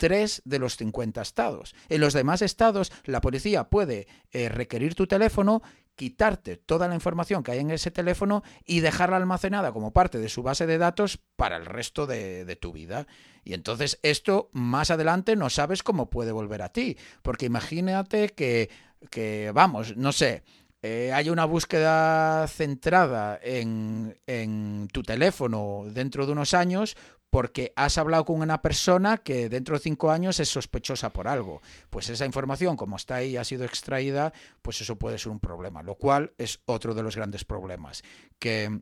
tres de los 50 estados. En los demás estados, la policía puede eh, requerir tu teléfono, quitarte toda la información que hay en ese teléfono y dejarla almacenada como parte de su base de datos para el resto de, tu vida. Y entonces esto más adelante no sabes cómo puede volver a ti, porque imagínate que, que vamos, no sé, eh, hay una búsqueda centrada en, tu teléfono dentro de unos años, porque has hablado con una persona que dentro de cinco años es sospechosa por algo. Pues esa información, como está ahí, ha sido extraída, pues eso puede ser un problema, lo cual es otro de los grandes problemas, que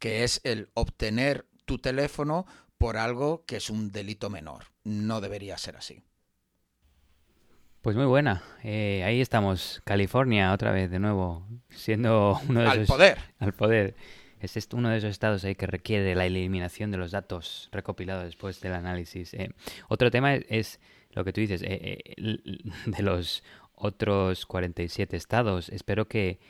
es el obtener tu teléfono por algo que es un delito menor. No debería ser así. Pues muy buena. Eh, ahí estamos, California, otra vez, de nuevo, siendo uno de al poder. Al poder es uno de esos estados ahí que requiere la eliminación de los datos recopilados después del análisis. Eh, otro tema es, lo que tú dices, eh, eh, de los otros 47 estados. Espero que,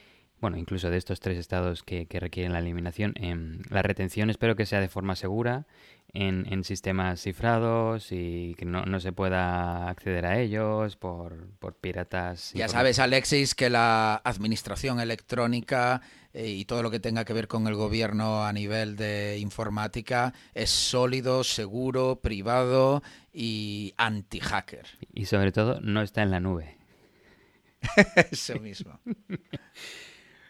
bueno, incluso de estos tres estados que, requieren la eliminación, em, la retención espero que sea de forma segura en, sistemas cifrados y que no, se pueda acceder a ellos por, por piratas. Ya sabes, Alexis, que la administración electrónica eh, y todo lo que tenga que ver con el gobierno a nivel de informática es sólido, seguro, privado y anti-hacker. Y sobre todo no está en la nube. Eso mismo.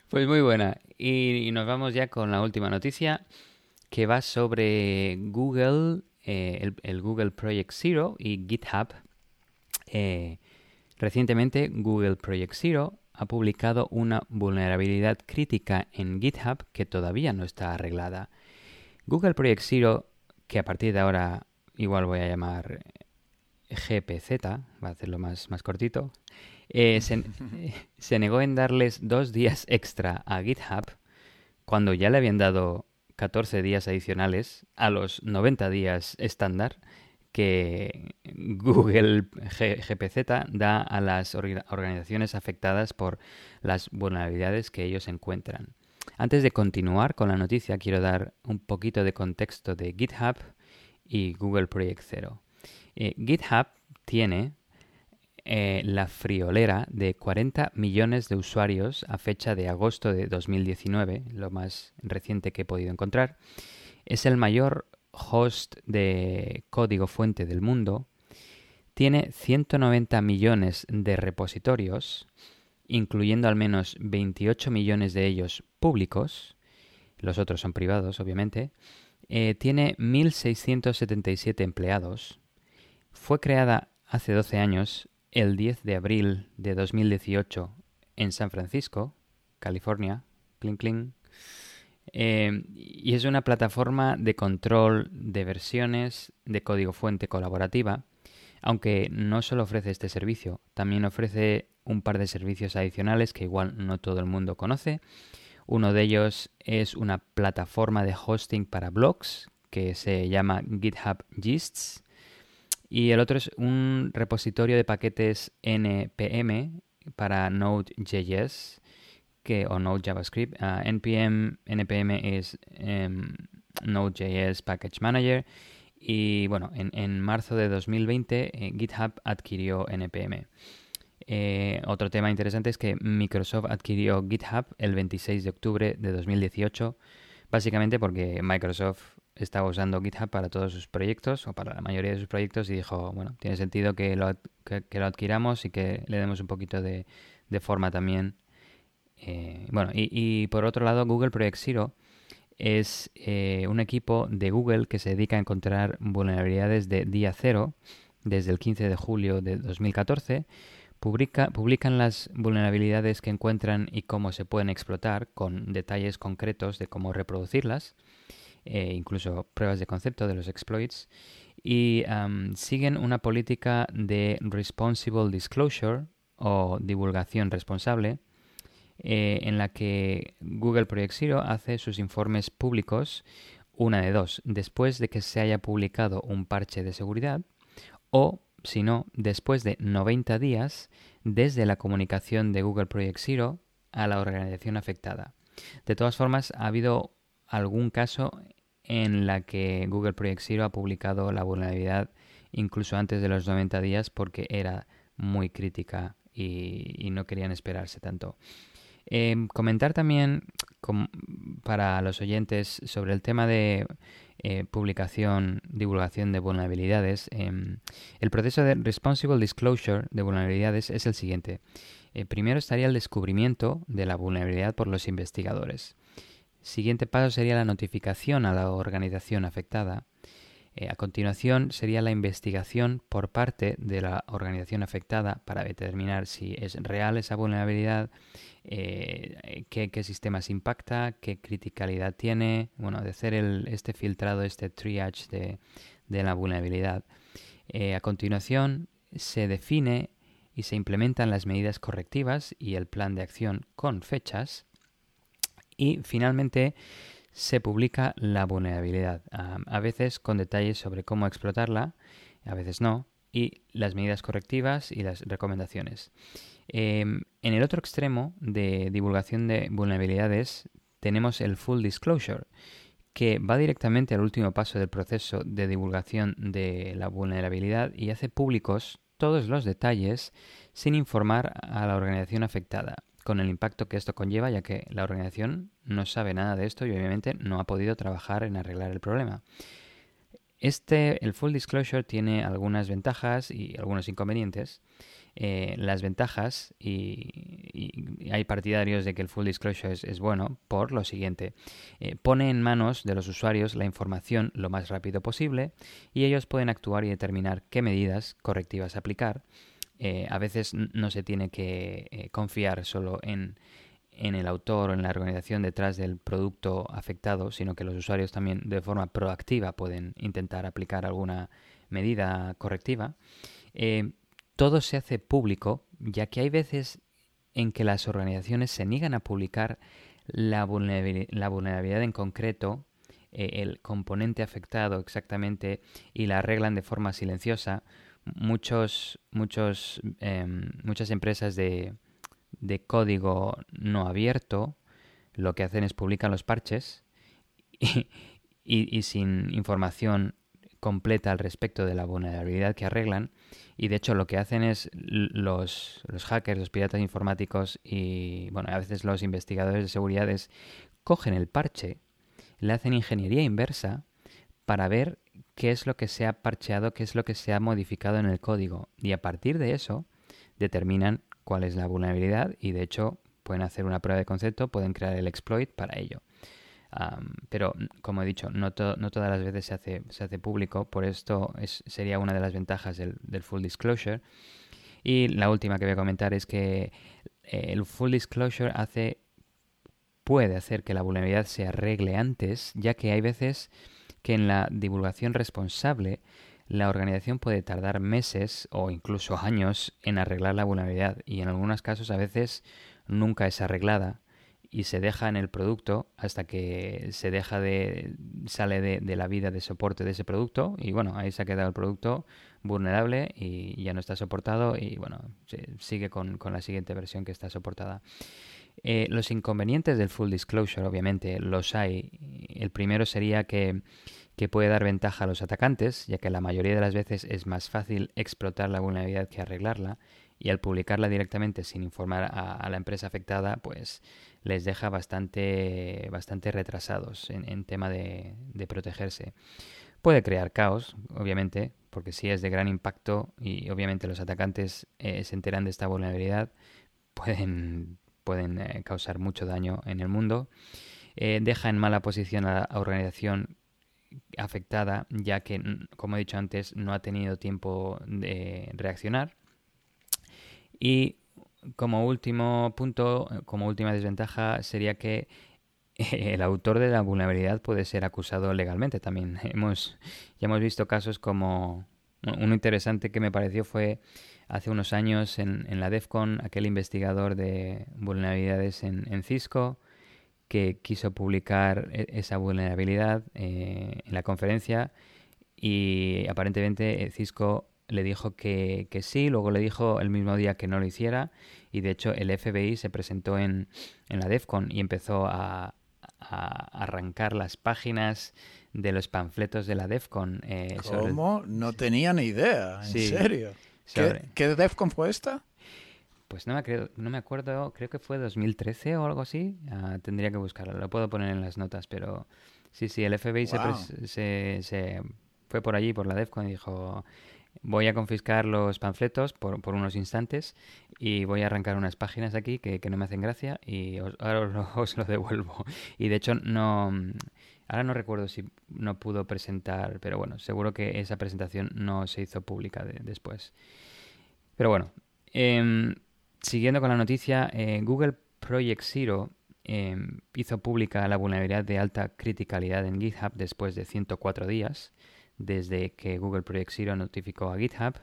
Pues muy buena. Y, nos vamos ya con la última noticia que va sobre Google, eh, el, Google Project Zero y GitHub. Eh, recientemente Google Project Zero ha publicado una vulnerabilidad crítica en GitHub que todavía no está arreglada. Google Project Zero, que a partir de ahora igual voy a llamar GPZ, va a hacerlo más, más cortito, eh, se, negó en darles dos días extra a GitHub cuando ya le habían dado 14 días adicionales a los 90 días estándar que Google GPZ da a las organizaciones afectadas por las vulnerabilidades que ellos encuentran. Antes de continuar con la noticia, quiero dar un poquito de contexto de GitHub y Google Project Zero. Eh, GitHub tiene eh, la friolera de 40 millones de usuarios a fecha de agosto de 2019, lo más reciente que he podido encontrar. Es el mayor host de código fuente del mundo. Tiene 190 millones de repositorios, incluyendo al menos 28 millones de ellos públicos. Los otros son privados, obviamente. Eh, tiene 1.677 empleados. Fue creada hace 12 años el 10 de abril de 2018 en San Francisco, California, clink clink, eh, y es una plataforma de control de versiones de código fuente colaborativa, aunque no solo ofrece este servicio, también ofrece un par de servicios adicionales que igual no todo el mundo conoce. Uno de ellos es una plataforma de hosting para blogs que se llama GitHub Gists y el otro es un repositorio de paquetes NPM para Node.js o Node JavaScript. Ah, NPM, NPM es em, Node.js Package Manager. Y bueno, en, marzo de 2020 eh, GitHub adquirió NPM. Eh, otro tema interesante es que Microsoft adquirió GitHub el 26 de octubre de 2018, básicamente porque Microsoft estaba usando GitHub para todos sus proyectos o para la mayoría de sus proyectos y dijo, bueno, tiene sentido que lo, que, lo adquiramos y que le demos un poquito de, forma también. Eh, bueno, y, por otro lado, Google Project Zero es eh, un equipo de Google que se dedica a encontrar vulnerabilidades de día cero desde el 15 de julio de 2014. Publica, publican las vulnerabilidades que encuentran y cómo se pueden explotar con detalles concretos de cómo reproducirlas eh, incluso pruebas de concepto de los exploits, y siguen una política de responsible disclosure o divulgación responsable, eh, en la que Google Project Zero hace sus informes públicos una de dos, después de que se haya publicado un parche de seguridad o, si no, después de 90 días desde la comunicación de Google Project Zero a la organización afectada. De todas formas, ha habido algún caso en la que Google Project Zero ha publicado la vulnerabilidad incluso antes de los 90 días porque era muy crítica y, no querían esperarse tanto. Em, comentar también para los oyentes sobre el tema de eh, publicación, divulgación de vulnerabilidades. Em, el proceso de Responsible Disclosure de vulnerabilidades es el siguiente. Eh, primero estaría el descubrimiento de la vulnerabilidad por los investigadores. Siguiente paso sería la notificación a la organización afectada. Eh, a continuación sería la investigación por parte de la organización afectada para determinar si es real esa vulnerabilidad, eh, qué, sistemas impacta, qué criticalidad tiene, bueno, de hacer este filtrado, este triage de, la vulnerabilidad. Eh, a continuación se define y se implementan las medidas correctivas y el plan de acción con fechas y finalmente se publica la vulnerabilidad, a veces con detalles sobre cómo explotarla, a veces no, y las medidas correctivas y las recomendaciones. Em, en el otro extremo de divulgación de vulnerabilidades tenemos el full disclosure, que va directamente al último paso del proceso de divulgación de la vulnerabilidad y hace públicos todos los detalles sin informar a la organización afectada con el impacto que esto conlleva, ya que la organización no sabe nada de esto y obviamente no ha podido trabajar en arreglar el problema. Este, el full disclosure tiene algunas ventajas y algunos inconvenientes. Eh, las ventajas, y, hay partidarios de que el full disclosure es, bueno, por lo siguiente. Eh, pone en manos de los usuarios la información lo más rápido posible y ellos pueden actuar y determinar qué medidas correctivas aplicar. Eh, a veces no se tiene que confiar solo en en el autor o en la organización detrás del producto afectado, sino que los usuarios también de forma proactiva pueden intentar aplicar alguna medida correctiva. Eh, todo se hace público, ya que hay veces en que las organizaciones se niegan a publicar la vulnerabilidad, en concreto, eh, el componente afectado exactamente, y la arreglan de forma silenciosa. Muchos, muchos, em, muchas empresas de, de código no abierto, lo que hacen es publican los parches y, sin información completa al respecto de la vulnerabilidad que arreglan. Y de hecho lo que hacen es los, los hackers, los piratas informáticos y bueno, a veces los investigadores de seguridad cogen el parche, le hacen ingeniería inversa para ver qué es lo que se ha parcheado, qué es lo que se ha modificado en el código. Y a partir de eso determinan cuál es la vulnerabilidad y de hecho pueden hacer una prueba de concepto, pueden crear el exploit para ello. pero, como he dicho, no, no, todas las veces se hace, público, por esto es, sería una de las ventajas del, full disclosure. Y la última que voy a comentar es que eh, el full disclosure hace, puede hacer que la vulnerabilidad se arregle antes, ya que hay veces que en la divulgación responsable la organización puede tardar meses o incluso años en arreglar la vulnerabilidad. Y en algunos casos a veces nunca es arreglada y se deja en el producto hasta que se deja de sale de, la vida de soporte de ese producto y bueno ahí se ha quedado el producto vulnerable y ya no está soportado y bueno sigue con, la siguiente versión que está soportada eh, los inconvenientes del full disclosure obviamente los hay el primero sería que que puede dar ventaja a los atacantes, ya que la mayoría de las veces es más fácil explotar la vulnerabilidad que arreglarla, y al publicarla directamente sin informar a, la empresa afectada, pues les deja bastante, bastante retrasados en, tema de, protegerse. Puede crear caos, obviamente, porque si es de gran impacto y obviamente los atacantes eh, se enteran de esta vulnerabilidad, pueden, pueden eh, causar mucho daño en el mundo. Eh, deja en mala posición a la organización afectada, ya que, como he dicho antes, no ha tenido tiempo de reaccionar. Y como último punto, como última desventaja, sería que el autor de la vulnerabilidad puede ser acusado legalmente también. Hemos, ya hemos visto casos como uno interesante que me pareció fue hace unos años en, en la DEFCON, aquel investigador de vulnerabilidades en, en Cisco, que quiso publicar e-, esa vulnerabilidad eh, en la conferencia y aparentemente eh, Cisco le dijo que, sí, luego le dijo el mismo día que no lo hiciera y de hecho el FBI se presentó en, en la DEFCON y empezó a, arrancar las páginas de los panfletos de la DEFCON. Eh, ¿Cómo? No tenía ni idea, en serio. ¿Qué, ¿Qué DEFCON fue esta? Pues no me, no me acuerdo, creo que fue 2013 o algo así. Ah, tendría que buscarlo, lo puedo poner en las notas, pero sí, sí, el FBI se, se, fue por allí, por la DEFCON, y dijo, voy a confiscar los panfletos por, por, unos instantes y voy a arrancar unas páginas aquí que, que no me hacen gracia y ahora os lo, devuelvo. Y de hecho no... Ahora no recuerdo si no pudo presentar, pero bueno, seguro que esa presentación no se hizo pública después. Pero bueno, eh, Siguiendo con la noticia, eh, Google Project Zero em, hizo pública la vulnerabilidad de alta criticalidad en GitHub después de 104 días desde que Google Project Zero notificó a GitHub.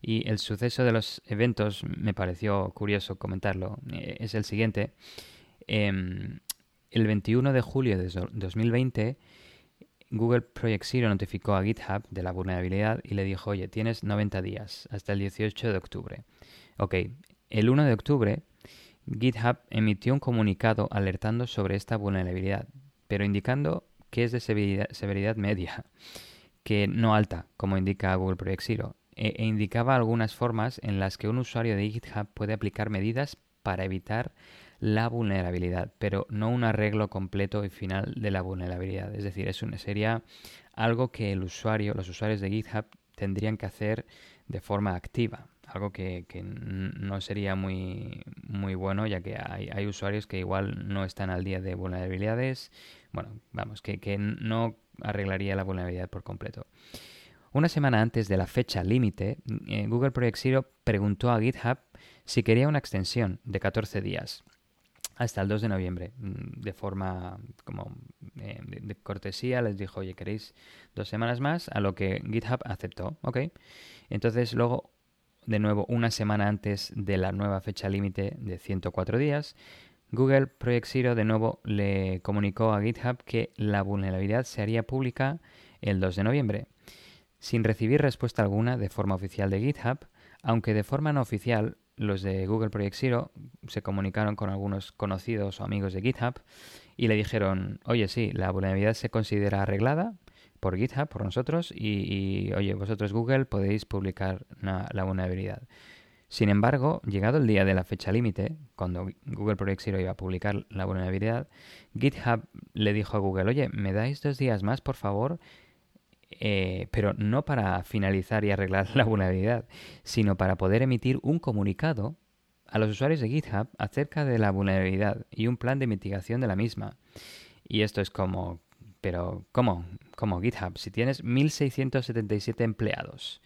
Y el suceso de los eventos me pareció curioso comentarlo. Eh, es el siguiente. Em, el 21 de julio de 2020, Google Project Zero notificó a GitHub de la vulnerabilidad y le dijo, oye, tienes 90 días hasta el 18 de octubre. Ok, el 1 de octubre, GitHub emitió un comunicado alertando sobre esta vulnerabilidad, pero indicando que es de severidad, media, que no alta, como indica Google Project Zero, e, e indicaba algunas formas en las que un usuario de GitHub puede aplicar medidas para evitar la vulnerabilidad, pero no un arreglo completo y final de la vulnerabilidad. Es decir, es sería algo que el usuario, los usuarios de GitHub tendrían que hacer de forma activa. Algo que, no sería muy, bueno, ya que hay, usuarios que igual no están al día de vulnerabilidades. Bueno, vamos, que, que no arreglaría la vulnerabilidad por completo. Una semana antes de la fecha límite, eh, Google Project Zero preguntó a GitHub si quería una extensión de 14 días hasta el 2 de noviembre. Mm, de forma como eh, de, cortesía les dijo, oye, ¿queréis dos semanas más? A lo que GitHub aceptó, ¿ok? Entonces luego, de nuevo, una semana antes de la nueva fecha límite de 104 días, Google Project Zero de nuevo le comunicó a GitHub que la vulnerabilidad se haría pública el 2 de noviembre. Sin recibir respuesta alguna de forma oficial de GitHub, aunque de forma no oficial los de Google Project Zero se comunicaron con algunos conocidos o amigos de GitHub y le dijeron, oye, sí, la vulnerabilidad se considera arreglada por GitHub, por nosotros, y, oye, vosotros Google podéis publicar la vulnerabilidad. Sin embargo, llegado el día de la fecha límite, cuando Google Project Zero iba a publicar la vulnerabilidad, GitHub le dijo a Google, oye, ¿me dais dos días más, por favor? Eh, pero no para finalizar y arreglar la vulnerabilidad, sino para poder emitir un comunicado a los usuarios de GitHub acerca de la vulnerabilidad y un plan de mitigación de la misma. Y esto es como, pero ¿cómo? ¿Cómo GitHub? Si tienes 1677 empleados,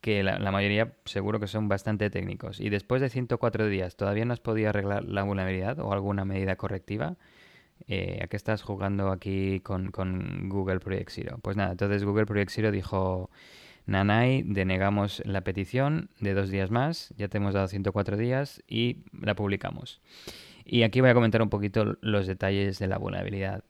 que la, la, mayoría seguro que son bastante técnicos, y después de 104 días todavía no has podido arreglar la vulnerabilidad o alguna medida correctiva, eh, ¿a qué estás jugando aquí con, Google Project Zero? Pues nada, entonces Google Project Zero dijo, Nanai, denegamos la petición de dos días más, ya te hemos dado 104 días y la publicamos. Y aquí voy a comentar un poquito los detalles de la vulnerabilidad.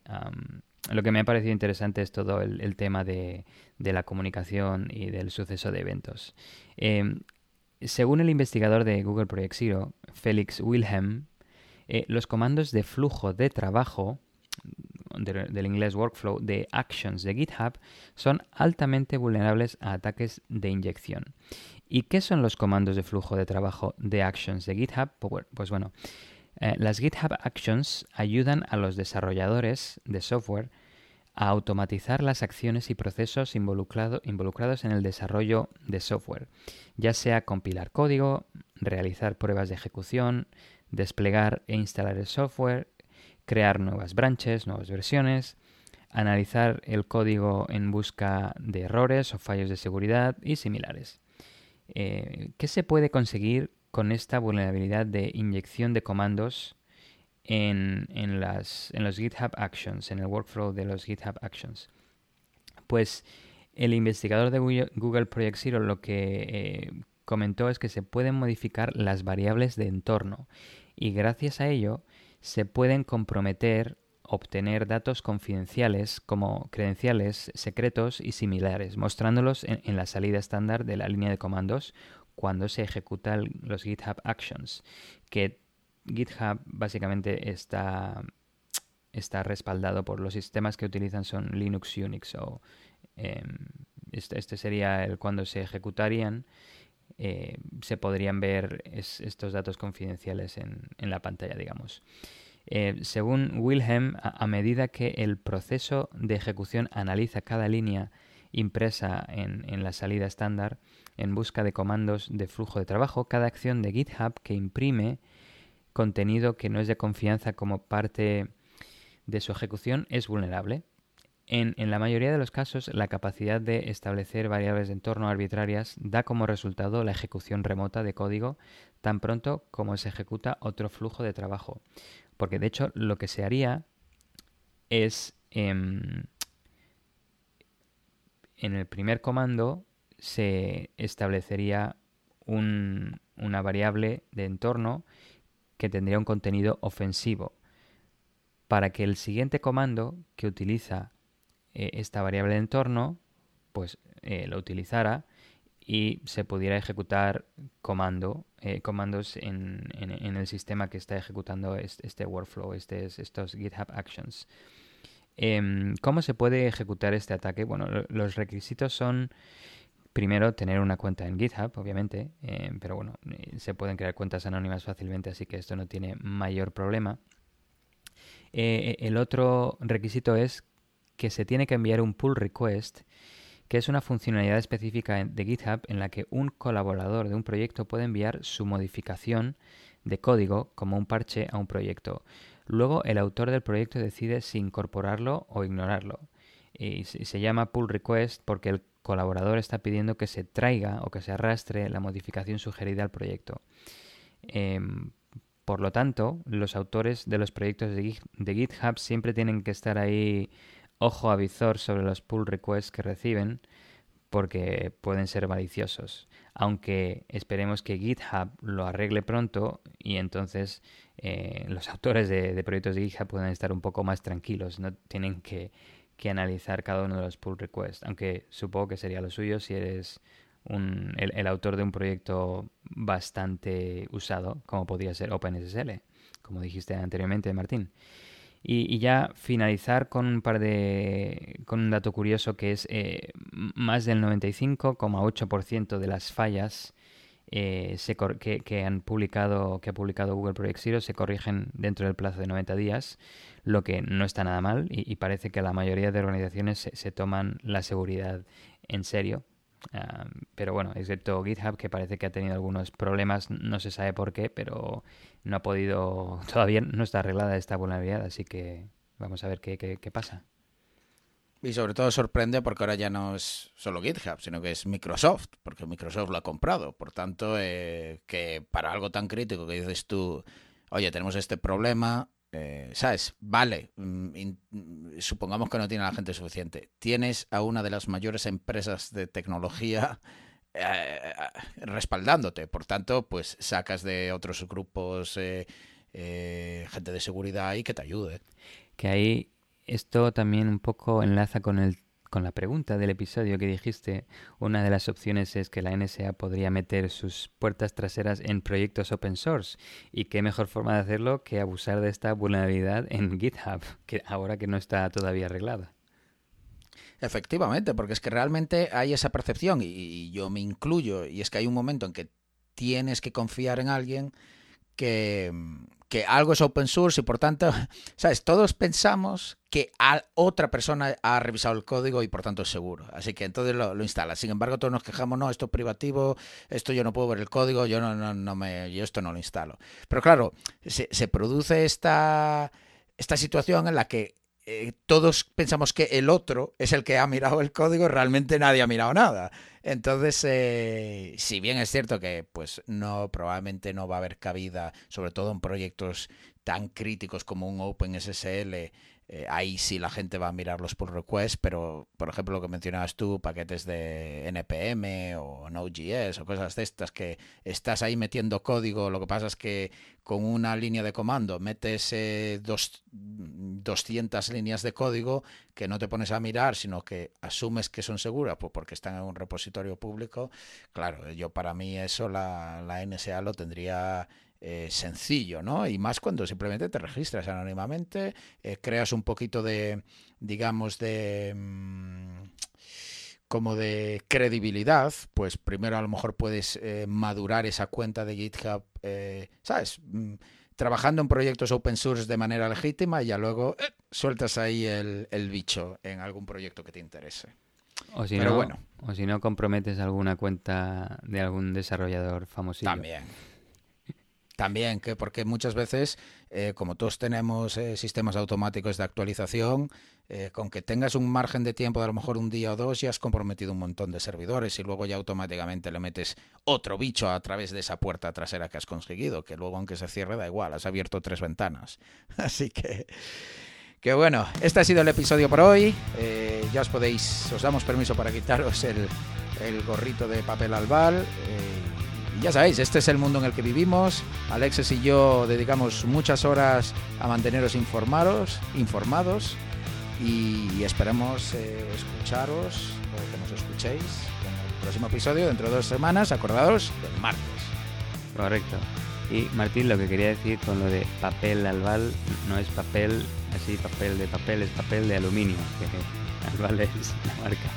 lo que me ha parecido interesante es todo el, tema de, la comunicación y del suceso de eventos. Em, según el investigador de Google Project Zero, Felix Wilhelm, eh, los comandos de flujo de trabajo del inglés workflow de actions de GitHub son altamente vulnerables a ataques de inyección. ¿Y qué son los comandos de flujo de trabajo de actions de GitHub? Pues bueno, eh, las GitHub Actions ayudan a los desarrolladores de software a automatizar las acciones y procesos involucrados en el desarrollo de software, ya sea compilar código, realizar pruebas de ejecución, desplegar e instalar el software, crear nuevas branches, nuevas versiones, analizar el código en busca de errores o fallos de seguridad y similares. Eh, ¿Qué se puede conseguir con esta vulnerabilidad de inyección de comandos en, las, en los GitHub Actions, en el workflow de los GitHub Actions? Pues el investigador de Google Project Zero lo que eh, comentó es que se pueden modificar las variables de entorno y gracias a ello se pueden comprometer obtener datos confidenciales como credenciales, secretos y similares, mostrándolos en, la salida estándar de la línea de comandos cuando se ejecutan los GitHub Actions, que GitHub básicamente está, está respaldado por los sistemas que utilizan son Linux, Unix o em, este, este, sería el cuando se ejecutarían eh, se podrían ver estos datos confidenciales en, la pantalla, digamos. Eh, según Wilhelm, a, medida que el proceso de ejecución analiza cada línea impresa en, la salida estándar en busca de comandos de flujo de trabajo, cada acción de GitHub que imprime contenido que no es de confianza como parte de su ejecución es vulnerable. En, la mayoría de los casos, la capacidad de establecer variables de entorno arbitrarias da como resultado la ejecución remota de código tan pronto como se ejecuta otro flujo de trabajo. Porque de hecho lo que se haría es em, en el primer comando se establecería una variable de entorno que tendría un contenido ofensivo para que el siguiente comando que utiliza eh, esta variable de entorno pues eh, lo utilizara y se pudiera ejecutar comando, eh, comandos en, en, el sistema que está ejecutando este, workflow, este, estos GitHub Actions. Em, ¿Cómo se puede ejecutar este ataque? Bueno, los requisitos son primero tener una cuenta en GitHub, obviamente, eh, pero bueno, se pueden crear cuentas anónimas fácilmente, así que esto no tiene mayor problema. El otro requisito es que se tiene que enviar un pull request, que es una funcionalidad específica de GitHub en la que un colaborador de un proyecto puede enviar su modificación de código como un parche a un proyecto. Luego el autor del proyecto decide si incorporarlo o ignorarlo. Y se llama pull request porque el colaborador está pidiendo que se traiga o que se arrastre la modificación sugerida al proyecto. Em, por lo tanto, los autores de los proyectos de, GitHub siempre tienen que estar ahí ojo a visor sobre los pull requests que reciben porque pueden ser maliciosos. Aunque esperemos que GitHub lo arregle pronto y entonces eh, los autores de, proyectos de GitHub puedan estar un poco más tranquilos, no tienen que que analizar cada uno de los pull requests, aunque supongo que sería lo suyo si eres un, el, autor de un proyecto bastante usado, como podría ser OpenSSL, como dijiste anteriormente, Martín. Y, ya finalizar con un par de. con un dato curioso que es eh, más del 95,8% de las fallas eh, que, han publicado, que ha publicado Google Project Zero se corrigen dentro del plazo de 90 días, lo que no está nada mal y, parece que la mayoría de organizaciones se, toman la seguridad en serio. Ah, pero bueno, excepto GitHub, que parece que ha tenido algunos problemas, no se sabe por qué, pero no ha podido, todavía no está arreglada esta vulnerabilidad, así que vamos a ver qué, qué pasa. Y sobre todo sorprende porque ahora ya no es solo GitHub, sino que es Microsoft, porque Microsoft lo ha comprado. Por tanto, eh, que para algo tan crítico que dices tú, oye, tenemos este problema, eh, ¿sabes? Vale, mm, supongamos que no tiene la gente suficiente. Tienes a una de las mayores empresas de tecnología eh, respaldándote. Por tanto, pues sacas de otros grupos gente de seguridad ahí que te ayude. Que ahí esto también un poco enlaza con el con la pregunta del episodio que dijiste, una de las opciones es que la NSA podría meter sus puertas traseras en proyectos open source. ¿Y qué mejor forma de hacerlo que abusar de esta vulnerabilidad en GitHub, que ahora que no está todavía arreglada? Efectivamente, porque es que realmente hay esa percepción, y yo me incluyo, y es que hay un momento en que tienes que confiar en alguien que, que algo es open source y por tanto, ¿sabes? Todos pensamos que otra persona ha revisado el código y por tanto es seguro. Así que entonces lo, lo instala. Sin embargo, todos nos quejamos, no, esto es privativo, esto yo no puedo ver el código, yo no, no, no me, yo esto no lo instalo. Pero claro, se, se produce esta, esta situación en la que eh, todos pensamos que el otro es el que ha mirado el código, realmente nadie ha mirado nada. Entonces, eh, si bien es cierto que pues no probablemente no va a haber cabida, sobre todo en proyectos tan críticos como un OpenSSL, eh, ahí sí la gente va a mirar los pull requests, pero por ejemplo lo que mencionabas tú, paquetes de NPM o Node.js o cosas de estas que estás ahí metiendo código, lo que pasa es que con una línea de comando metes eh, dos, 200 líneas de código que no te pones a mirar, sino que asumes que son seguras pues porque están en un repositorio público. Claro, yo para mí eso la, la NSA lo tendría eh, sencillo, ¿no? Y más cuando simplemente te registras anónimamente, eh, creas un poquito de, digamos, de... Mm, como de credibilidad, pues primero a lo mejor puedes eh, madurar esa cuenta de GitHub, ¿sabes? Mm, trabajando en proyectos open source de manera legítima y ya luego sueltas ahí el, bicho en algún proyecto que te interese. O si no, bueno. O si no, comprometes alguna cuenta de algún desarrollador famosillo. También. También, que porque muchas veces, eh, como todos tenemos eh, sistemas automáticos de actualización, eh, con que tengas un margen de tiempo de a lo mejor un día o dos, ya has comprometido un montón de servidores y luego ya automáticamente le metes otro bicho a través de esa puerta trasera que has conseguido, que luego aunque se cierre da igual, has abierto tres ventanas. Así que... Que bueno, este ha sido el episodio por hoy. ya os podéis, os damos permiso para quitaros el, gorrito de papel albal ya sabéis, este es el mundo en el que vivimos. Alexis y yo dedicamos muchas horas a manteneros informados, informados y esperamos eh, escucharos o que nos escuchéis en el próximo episodio dentro de dos semanas, acordados del martes. Correcto. Y Martín, lo que quería decir con lo de papel albal no es papel así, papel de papel, es papel de aluminio, que albal es la marca.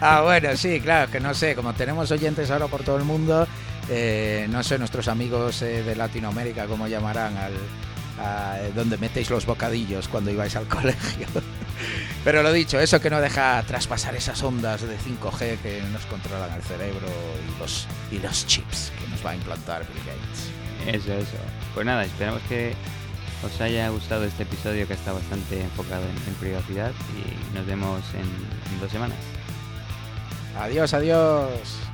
ah, bueno, sí, claro, que no sé, como tenemos oyentes ahora por todo el mundo, eh, no sé, nuestros amigos eh, de Latinoamérica, ¿cómo llamarán al, a, donde metéis los bocadillos cuando ibais al colegio? Pero lo dicho, eso que no deja traspasar esas ondas de 5G que nos controlan el cerebro y los, y los chips que nos va a implantar Bill Gates. Eso, eso. Pues nada, esperamos que os haya gustado este episodio que está bastante enfocado en, privacidad y nos vemos en dos semanas. Adiós, adiós.